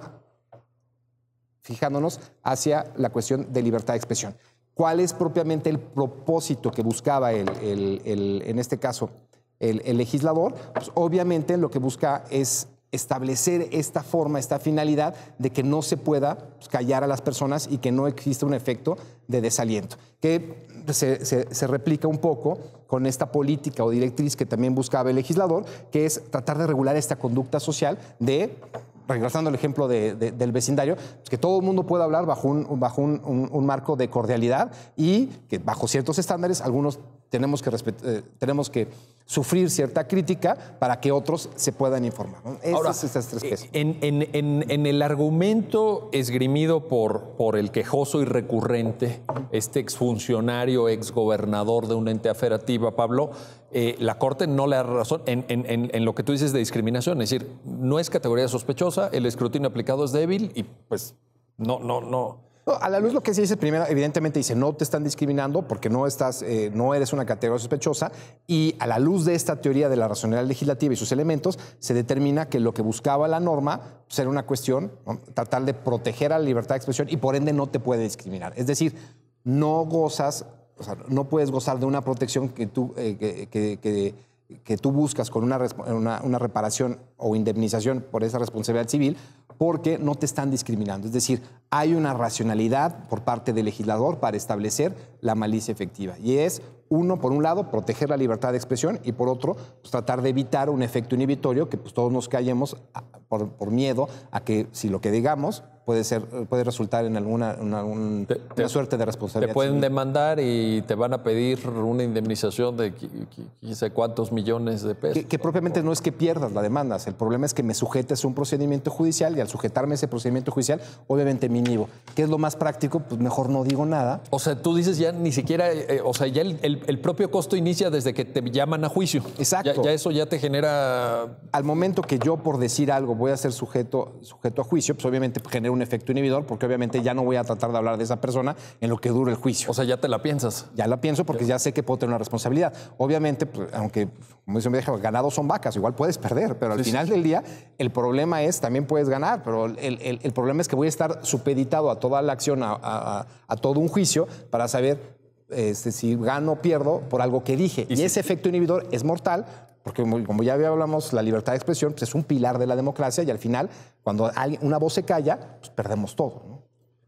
fijándonos hacia la cuestión de libertad de expresión cuál es propiamente el propósito que buscaba el, en este caso el, legislador, pues obviamente lo que busca es establecer esta forma, esta finalidad de que no se pueda pues, callar a las personas y que no exista un efecto de desaliento, que se, se, replica un poco con esta política o directriz que también buscaba el legislador, que es tratar de regular esta conducta social de regresando al ejemplo del vecindario, pues que todo el mundo pueda hablar bajo, un, bajo un, marco de cordialidad y que bajo ciertos estándares algunos tenemos que, eh, tenemos que sufrir cierta crítica para que otros se puedan informar. Ahora, eh, En, el argumento esgrimido por, por el quejoso y recurrente, este exfuncionario, exgobernador de una entidad federativa, Pablo, eh, la Corte no le da razón en, en, lo que tú dices de discriminación. Es decir, no es categoría sospechosa, el escrutinio aplicado es débil y pues no, no, no a la luz lo que se dice primero, evidentemente dice, no te están discriminando porque no, estás, eh, no eres una categoría sospechosa y a la luz de esta teoría de la racionalidad legislativa y sus elementos, se determina que lo que buscaba la norma pues, era una cuestión, tratar de proteger a la libertad de expresión y por ende no te puede discriminar. Es decir, no gozas, o sea, no puedes gozar de una protección que tú, eh, que, que, tú buscas con una, una, una reparación o indemnización por esa responsabilidad civil porque no te están discriminando. Es decir, hay una racionalidad por parte del legislador para establecer la malicia efectiva. Y es, uno, por un lado, proteger la libertad de expresión y por otro, pues, tratar de evitar un efecto inhibitorio que pues, todos nos callemos por miedo a que si lo que digamos puede, ser, puede resultar en alguna una, suerte de responsabilidad. Te pueden demandar y te van a pedir una indemnización de sé cuántos millones de pesos. Que, propiamente no es que pierdas la demanda, el problema es que me sujetes a un procedimiento judicial y al sujetarme a ese procedimiento judicial, obviamente me inhibo. ¿Qué es lo más práctico? Pues mejor no digo nada. O sea, tú dices ya ni siquiera, eh, o sea, ya el, propio costo inicia desde que te llaman a juicio. Exacto. Ya, eso ya te genera... Al momento que yo por decir algo voy a ser sujeto, sujeto a juicio, pues obviamente genera un efecto inhibidor porque obviamente ya no voy a tratar de hablar de esa persona en lo que dure el juicio. O sea, ya te la piensas. Ya la pienso porque ya sé que puedo tener una responsabilidad. Obviamente, pues, aunque, como dice mi vieja, ganados son vacas, igual puedes perder, pero al final del día el problema es, también puedes ganar, pero el, el, problema es que voy a estar supeditado a toda la acción, a, a, todo un juicio para saber este, si gano o pierdo por algo que dije. Y, ese efecto inhibidor es mortal porque como ya hablamos, la libertad de expresión pues, es un pilar de la democracia y al final, cuando una voz se calla, pues perdemos todo.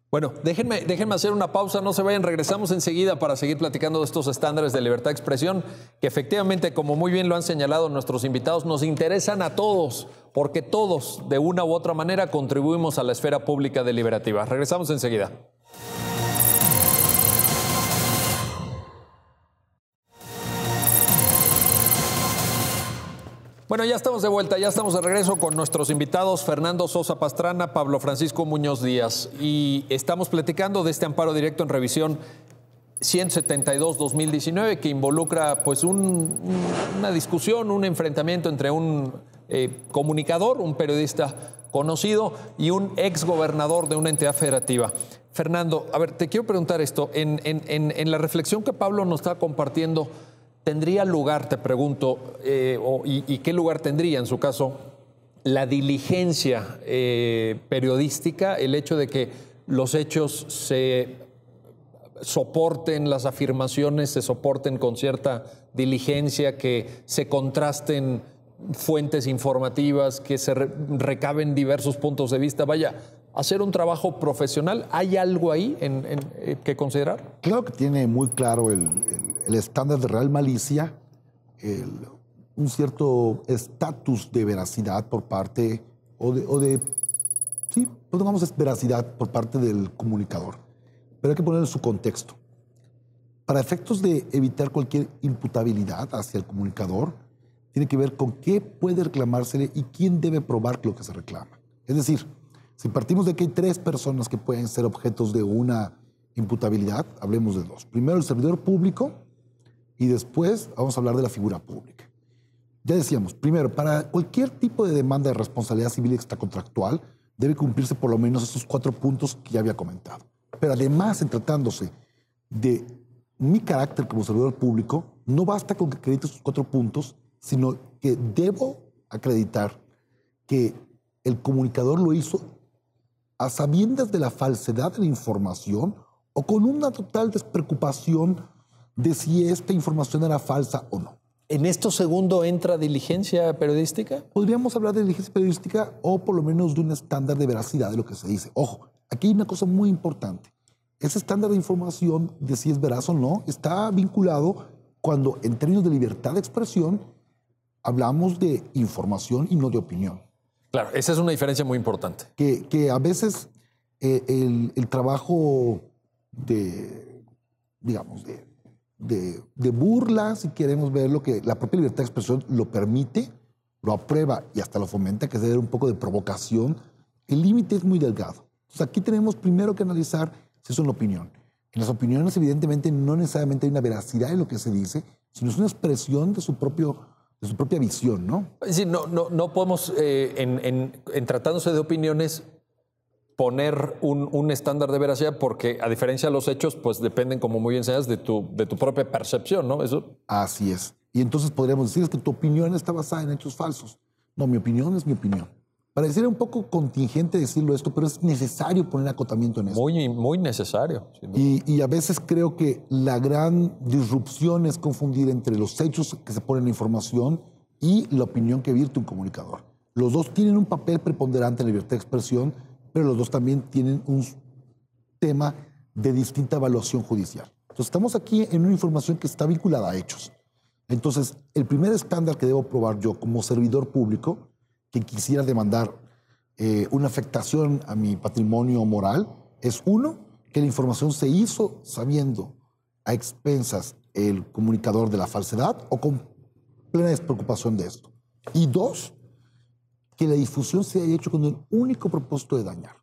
Bueno, déjenme, déjenme hacer una pausa, no se vayan, regresamos enseguida para seguir platicando de estos estándares de libertad de expresión que efectivamente, como muy bien lo han señalado nuestros invitados, nos interesan a todos, porque todos, de una u otra manera, contribuimos a la esfera pública deliberativa. Regresamos enseguida. Bueno, ya estamos de vuelta, ya estamos de regreso con nuestros invitados Fernando Sosa Pastrana, Pablo Francisco Muñoz Díaz y estamos platicando de este amparo directo en revisión 172-2019 que involucra pues una discusión, un enfrentamiento entre un eh, comunicador, un periodista conocido y un ex gobernador de una entidad federativa. Fernando, a ver, te quiero preguntar esto, en, en la reflexión que Pablo nos está compartiendo, ¿Tendría lugar, te pregunto, eh, y, qué lugar tendría en su caso, la diligencia eh, periodística, el hecho de que los hechos se soporten las afirmaciones, se soporten con cierta diligencia, que se contrasten fuentes informativas, que se recaben diversos puntos de vista. Vaya, hacer un trabajo profesional, ¿hay algo ahí en, eh, que considerar? Claro que tiene muy claro el, estándar de real malicia, un cierto estatus de veracidad por parte, o de, o de sí, pongamos veracidad por parte del comunicador, pero hay que ponerlo en su contexto. Para efectos de evitar cualquier imputabilidad hacia el comunicador, tiene que ver con qué puede reclamársele y quién debe probar lo que se reclama. Es decir, si partimos de que hay tres personas que pueden ser objetos de una imputabilidad, hablemos de dos. Primero el servidor público y después vamos a hablar de la figura pública. Ya decíamos, primero, para cualquier tipo de demanda de responsabilidad civil extracontractual debe cumplirse por lo menos esos cuatro puntos que ya había comentado. Pero además, en tratándose de mi carácter como servidor público, no basta con que acredite esos cuatro puntos, sino que debo acreditar que el comunicador lo hizo a sabiendas de la falsedad de la información o con una total despreocupación de si esta información era falsa o no. ¿En esto segundo entra diligencia periodística? Podríamos hablar de diligencia periodística o por lo menos de un estándar de veracidad de lo que se dice. Ojo, aquí hay una cosa muy importante. Ese estándar de información de si es veraz o no está vinculado cuando en términos de libertad de expresión hablamos de información y no de opinión. Claro, esa es una diferencia muy importante. Que, que a veces eh, el, el, trabajo de, digamos, de, de, de, burla, si queremos ver lo que la propia libertad de expresión lo permite, lo aprueba y hasta lo fomenta, que es de un poco de provocación, el límite es muy delgado. Entonces aquí tenemos primero que analizar si es una opinión. En las opiniones, evidentemente, no necesariamente hay una veracidad en lo que se dice, sino es una expresión de su propio de su propia visión, ¿no? Sí, no, no, no podemos, eh, en, tratándose de opiniones, poner un, estándar de veracidad porque, a diferencia de los hechos, pues dependen, como muy bien señalas, de tu, de tu propia percepción, ¿no? Eso. Así es. Y entonces podríamos decir que tu opinión está basada en hechos falsos. No, mi opinión es mi opinión. Pareciera un poco contingente decirlo esto, pero es necesario poner acotamiento en eso. Muy, muy necesario. Y, y, a veces creo que la gran disrupción es confundir entre los hechos que se ponen en la información y la opinión que vierte un comunicador. Los dos tienen un papel preponderante en la libertad de expresión, pero los dos también tienen un tema de distinta evaluación judicial. Entonces estamos aquí en una información que está vinculada a hechos. Entonces, el primer estándar que debo probar yo como servidor público que quisiera demandar eh, una afectación a mi patrimonio moral es uno, que la información se hizo sabiendo a expensas el comunicador de la falsedad o con plena despreocupación de esto. Y dos, que la difusión se haya hecho con el único propósito de dañar.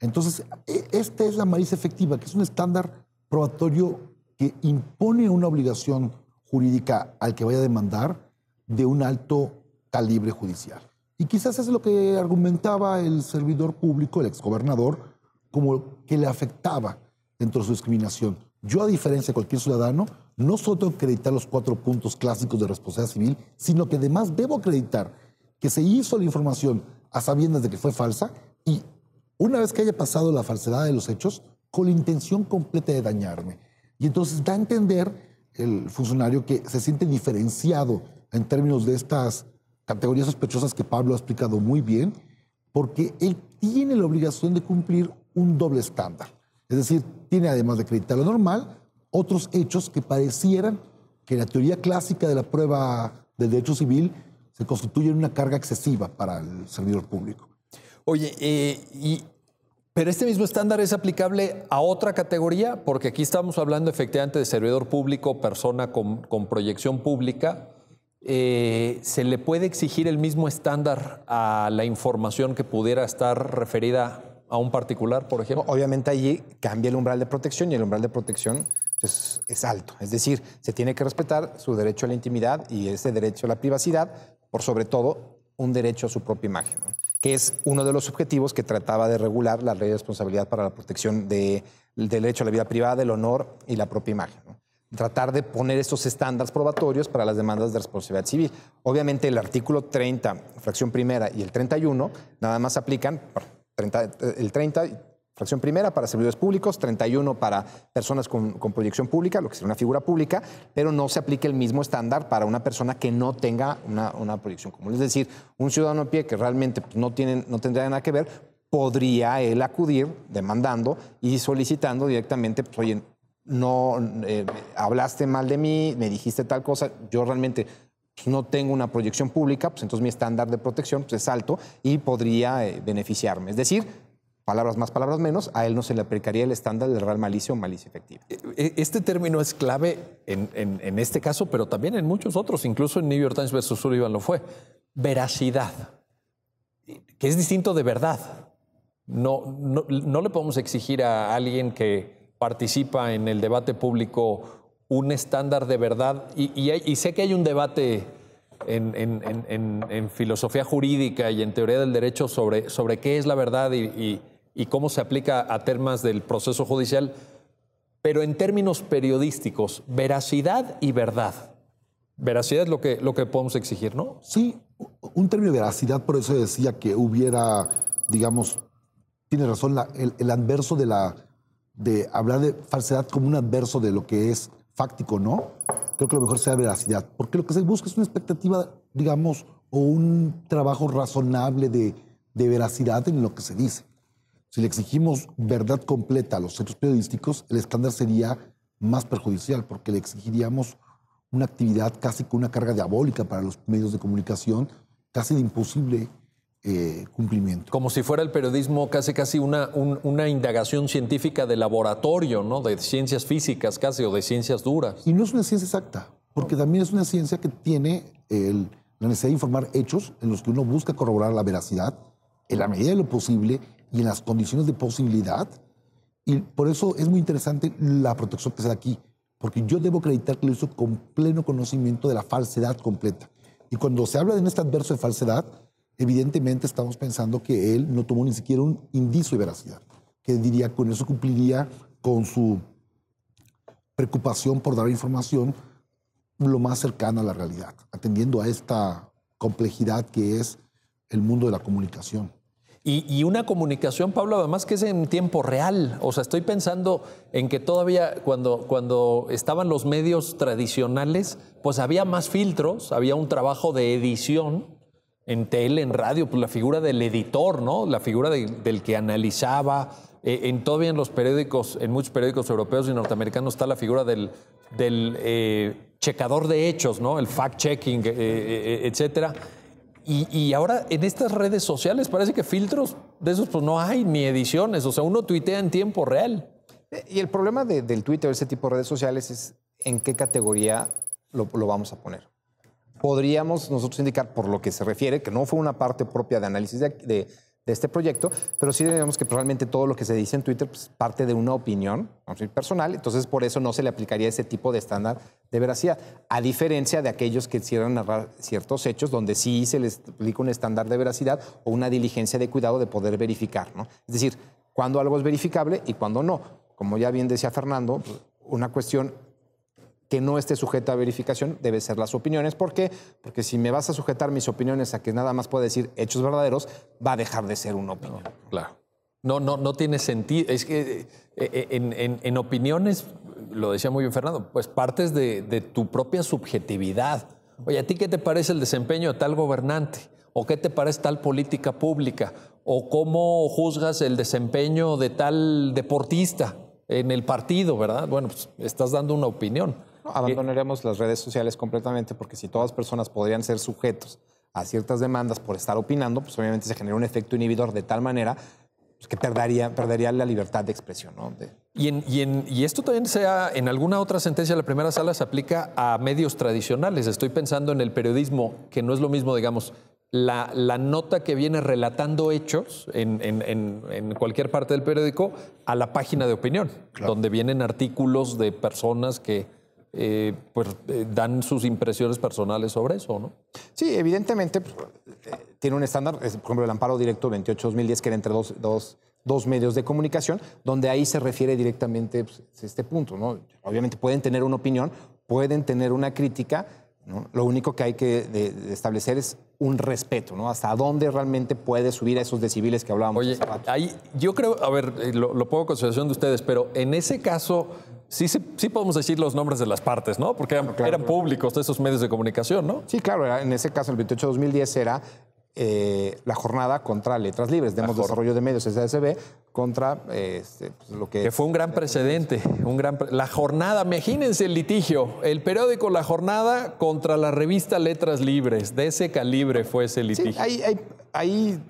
Entonces, e, esta es la malicia efectiva, que es un estándar probatorio que impone una obligación jurídica al que vaya a demandar de un alto calibre judicial. Y quizás es lo que argumentaba el servidor público, el exgobernador, como que le afectaba dentro de su discriminación. Yo, a diferencia de cualquier ciudadano, no solo tengo que acreditar los cuatro puntos clásicos de responsabilidad civil, sino que además debo acreditar que se hizo la información a sabiendas de que fue falsa y una vez que haya pasado la falsedad de los hechos, con la intención completa de dañarme. Y entonces da a entender el funcionario que se siente diferenciado en términos de estas categorías sospechosas que Pablo ha explicado muy bien, porque él tiene la obligación de cumplir un doble estándar. Es decir, tiene además de acreditar lo normal, otros hechos que parecieran que la teoría clásica de la prueba del derecho civil se constituyen una carga excesiva para el servidor público. Oye, eh, y, pero este mismo estándar es aplicable a otra categoría, porque aquí estamos hablando efectivamente de servidor público, persona con, con proyección pública, eh, ¿se le puede exigir el mismo estándar a la información que pudiera estar referida a un particular, por ejemplo? Obviamente allí cambia el umbral de protección y el umbral de protección es alto. Es decir, se tiene que respetar su derecho a la intimidad y ese derecho a la privacidad, por sobre todo un derecho a su propia imagen, que es uno de los objetivos que trataba de regular la ley de responsabilidad para la protección del derecho a la vida privada, el honor y la propia imagen tratar de poner estos estándares probatorios para las demandas de responsabilidad civil. Obviamente el artículo 30, fracción primera, y el 31 nada más aplican, el 30, Fracción primera para servidores públicos, 31 para personas con, proyección pública, lo que sería una figura pública, pero no se aplica el mismo estándar para una persona que no tenga una, proyección común. Es decir, un ciudadano a pie que realmente no, tiene, no tendría nada que ver, podría él acudir demandando y solicitando directamente, pues, oye, no eh, hablaste mal de mí, me dijiste tal cosa, yo realmente no tengo una proyección pública, pues entonces mi estándar de protección pues, es alto y podría eh, beneficiarme. Es decir, palabras más, palabras menos, a él no se le aplicaría el estándar de real malicia o malicia efectiva. E, e, este término es clave en, este caso, pero también en muchos otros, incluso en New York Times versus Sullivan lo fue. Veracidad, que es distinto de verdad. No, no, le podemos exigir a alguien que participa en el debate público un estándar de verdad, y, sé que hay un debate en, filosofía jurídica y en teoría del derecho sobre, sobre qué es la verdad y, y cómo se aplica a temas del proceso judicial, pero en términos periodísticos, veracidad y verdad. Veracidad es lo que, lo que podemos exigir, ¿no? Sí, un término de veracidad, por eso decía que hubiera, digamos, tiene razón, el, el, adverso de la, de hablar de falsedad como un adverso de lo que es fáctico, ¿no? Creo que lo mejor sea veracidad, porque lo que se busca es una expectativa, digamos, o un trabajo razonable de, veracidad en lo que se dice. Si le exigimos verdad completa a los centros periodísticos, el estándar sería más perjudicial porque le exigiríamos una actividad casi con una carga diabólica para los medios de comunicación, casi de imposible eh, cumplimiento. Como si fuera el periodismo casi casi una, una indagación científica de laboratorio, ¿no? De ciencias físicas casi o de ciencias duras. Y no es una ciencia exacta, porque también es una ciencia que tiene la necesidad de informar hechos en los que uno busca corroborar la veracidad en la medida de lo posible y en las condiciones de posibilidad. Y por eso es muy interesante la protección que se da aquí, porque yo debo acreditar que lo hizo con pleno conocimiento de la falsedad completa. Y cuando se habla de este adverso de falsedad, evidentemente estamos pensando que él no tomó ni siquiera un indicio de veracidad, que diría con eso cumpliría con su preocupación por dar información lo más cercana a la realidad, atendiendo a esta complejidad que es el mundo de la comunicación. Y, una comunicación, Pablo, además que es en tiempo real. O sea, estoy pensando en que todavía cuando, cuando estaban los medios tradicionales, pues había más filtros, había un trabajo de edición en tele, en radio, pues la figura del editor, ¿no? La figura del que analizaba. Eh, en todavía en los periódicos, en muchos periódicos europeos y norteamericanos está la figura del, eh, checador de hechos, ¿no? El fact-checking, eh, etcétera. Y, ahora en estas redes sociales parece que filtros de esos pues no hay ni ediciones, o sea, uno tuitea en tiempo real. Y el problema del Twitter ese tipo de redes sociales es en qué categoría lo, vamos a poner. Podríamos nosotros indicar por lo que se refiere, que no fue una parte propia de análisis de este proyecto, pero sí digamos que realmente todo lo que se dice en Twitter es parte de una opinión personal, entonces por eso no se le aplicaría ese tipo de estándar de veracidad, a diferencia de aquellos que quisieran narrar ciertos hechos donde sí se les aplica un estándar de veracidad o una diligencia de cuidado de poder verificar, ¿no? Es decir, cuando algo es verificable y cuando no. Como ya bien decía Fernando, una cuestión que no esté sujeta a verificación debe ser las opiniones. ¿Por qué? Porque si me vas a sujetar mis opiniones a que nada más pueda decir hechos verdaderos, va a dejar de ser una opinión. claro. No, no, no tiene sentido. Es que eh, eh, en, opiniones, lo decía muy bien Fernando, pues partes de, de tu propia subjetividad. Oye, ¿a ti qué te parece el desempeño de tal gobernante? ¿O qué te parece tal política pública? ¿O cómo juzgas el desempeño de tal deportista en el partido, verdad? Bueno, pues estás dando una opinión abandonaremos las redes sociales completamente porque si todas las personas podrían ser sujetos a ciertas demandas por estar opinando, pues obviamente se genera un efecto inhibidor de tal manera pues, que perdería, perdería la libertad de expresión. ¿no? Y, en, y, esto también sea, en alguna otra sentencia de la primera sala se aplica a medios tradicionales. Estoy pensando en el periodismo, que no es lo mismo, digamos, la, la nota que viene relatando hechos en, en, cualquier parte del periódico a la página de opinión, donde vienen artículos de personas que eh, pues eh, dan sus impresiones personales sobre eso, ¿no? Sí, evidentemente pues, eh, tiene un estándar, por ejemplo, el amparo directo 28-2010, que era entre dos, dos, dos, medios de comunicación, donde ahí se refiere directamente pues, a este punto, ¿no? Obviamente pueden tener una opinión, pueden tener una crítica, ¿no? Lo único que hay que establecer es un respeto, ¿no? Hasta dónde realmente puede subir a esos decibiles que hablábamos. Oye, hace rato. ahí yo creo, a ver, lo, lo pongo a consideración de ustedes, pero en ese caso sí, se- sí podemos decir los nombres de las partes, ¿no? Porque eran, eran públicos de esos medios de comunicación, ¿no? Sí, claro, era- en ese caso, el 28 de 2010 era eh, la jornada contra Letras Libres, Demos Desarrollo de Medios, SDSB, contra eh, este, pues, lo que... Que fue un gran precedente, un gran pre- la jornada, imagínense el litigio, el periódico La Jornada contra la revista Letras Libres, de ese calibre fue ese Sí, litigio. ahí, ahí- ahí,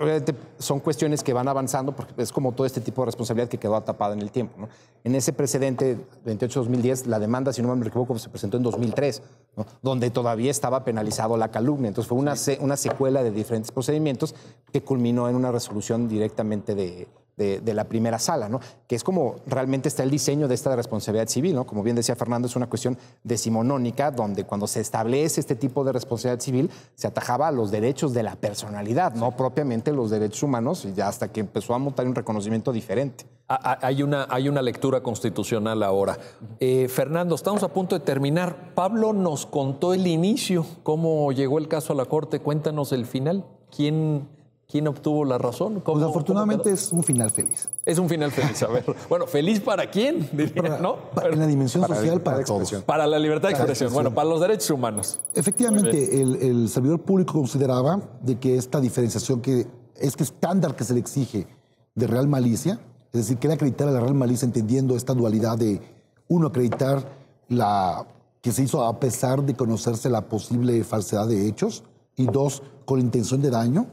obviamente, son cuestiones que van avanzando porque es como todo este tipo de responsabilidad que quedó atapada en el tiempo. ¿no? En ese precedente, 28-2010, la demanda, si no me equivoco, se presentó en 2003, ¿no? donde todavía estaba penalizado la calumnia. Entonces fue una, una secuela de diferentes procedimientos que culminó en una resolución directamente de, de- de la primera sala, ¿no? que es como realmente está el diseño de esta responsabilidad civil. ¿no? Como bien decía Fernando, es una cuestión decimonónica, donde cuando se establece este tipo de responsabilidad civil, se atajaba a los derechos de la personalidad, no propiamente los derechos humanos, y ya hasta que empezó a montar un reconocimiento diferente. Ah, ah, Hay una, hay una lectura constitucional ahora. Eh, Fernando, estamos a punto de terminar. Pablo nos contó el inicio, cómo llegó el caso a la Corte. Cuéntanos el final. ¿Quién, quién obtuvo la razón? ¿Cómo- Pues afortunadamente cómo es un final feliz. es un final feliz. A ver, [LAUGHS] bueno, feliz para quién, diría, Para- ¿no? para- en la dimensión para social para todos. expresión. Para la libertad de expresión. expresión. Bueno, para los derechos humanos. Efectivamente, el, el servidor público consideraba de que esta diferenciación, que este estándar que se le exige de real malicia, es decir, quiere acreditar a la real malicia entendiendo esta dualidad de, uno, acreditar la que se hizo a pesar de conocerse la posible falsedad de hechos, y dos, con intención de daño,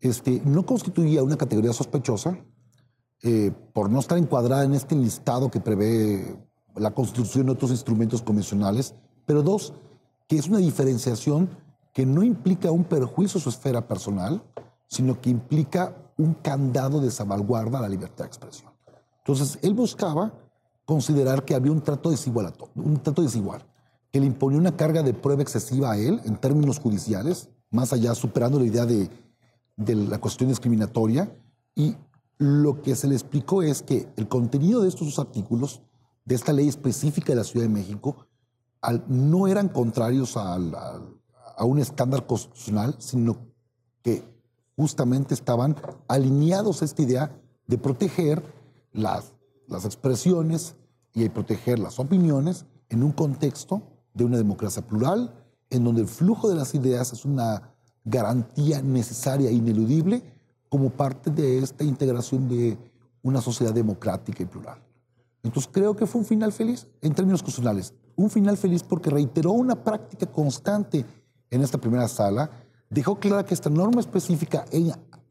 este, no constituía una categoría sospechosa eh, por no estar encuadrada en este listado que prevé la Constitución y otros instrumentos convencionales, pero dos, que es una diferenciación que no implica un perjuicio a su esfera personal, sino que implica un candado de salvaguarda a la libertad de expresión. Entonces, él buscaba considerar que había un trato desigual, un trato desigual, que le imponía una carga de prueba excesiva a él en términos judiciales, más allá superando la idea de, de la cuestión discriminatoria, y lo que se le explicó es que el contenido de estos dos artículos, de esta ley específica de la Ciudad de México, no eran contrarios a un estándar constitucional, sino que justamente estaban alineados a esta idea de proteger las, las expresiones y proteger las opiniones en un contexto de una democracia plural, en donde el flujo de las ideas es una garantía necesaria e ineludible como parte de esta integración de una sociedad democrática y plural. Entonces creo que fue un final feliz en términos constitucionales. Un final feliz porque reiteró una práctica constante en esta primera sala, dejó clara que esta norma específica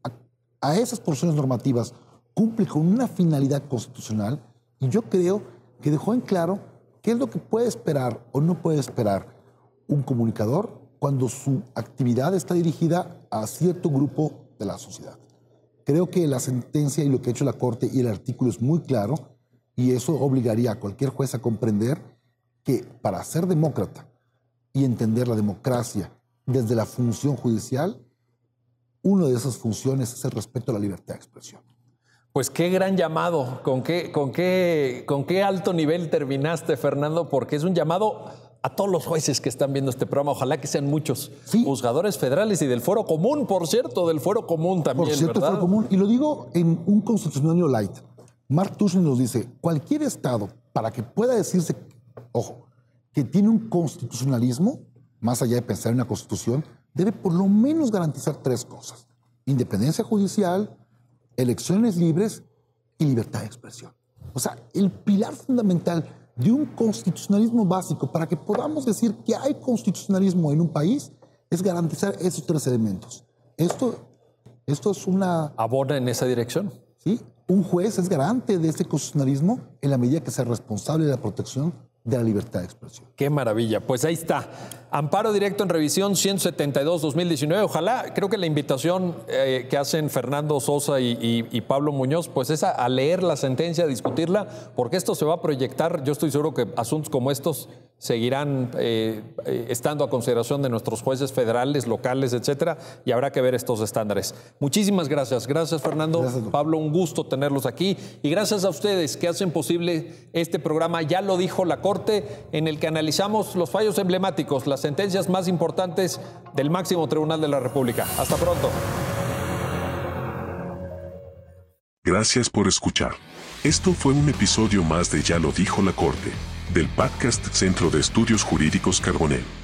a, a esas porciones normativas cumple con una finalidad constitucional y yo creo que dejó en claro qué es lo que puede esperar o no puede esperar un comunicador cuando su actividad está dirigida a cierto grupo de la sociedad. Creo que la sentencia y lo que ha hecho la Corte y el artículo es muy claro y eso obligaría a cualquier juez a comprender que para ser demócrata y entender la democracia desde la función judicial, una de esas funciones es el respeto a la libertad de expresión. Pues qué gran llamado, con qué, con qué, con qué alto nivel terminaste, Fernando, porque es un llamado a todos los jueces que están viendo este programa. Ojalá que sean muchos Sí. juzgadores federales y del Foro Común, por cierto, del Foro Común también, Por cierto, ¿verdad? fue común. Y lo digo en un constitucionario light. Mark Tushman nos dice, cualquier Estado, para que pueda decirse, ojo, que tiene un constitucionalismo, más allá de pensar en una constitución, debe por lo menos garantizar tres cosas. Independencia judicial, elecciones libres y libertad de expresión. O sea, el pilar fundamental de un constitucionalismo básico para que podamos decir que hay constitucionalismo en un país es garantizar esos tres elementos. Esto, esto es una... Abona en esa dirección. ¿sí? Un juez es garante de ese constitucionalismo en la medida que sea responsable de la protección de la libertad de expresión. Qué maravilla. Pues ahí está. Amparo directo en revisión 172-2019. Ojalá, creo que la invitación eh, que hacen Fernando Sosa y, y- y Pablo Muñoz, pues es a, a leer la sentencia, a discutirla, porque esto se va a proyectar. Yo estoy seguro que asuntos como estos seguirán eh, eh, estando a consideración de nuestros jueces federales, locales, etcétera, y habrá que ver estos estándares. Muchísimas gracias. Gracias, Fernando. Pablo, un gusto tenerlos aquí. Y gracias a ustedes que hacen posible este programa. Ya lo dijo la Corte, en el que analizamos los fallos emblemáticos, las sentencias más importantes del máximo tribunal de la República. Hasta pronto. Gracias por escuchar. Esto fue un episodio más de Ya lo dijo la Corte del podcast Centro de Estudios Jurídicos Carbonell.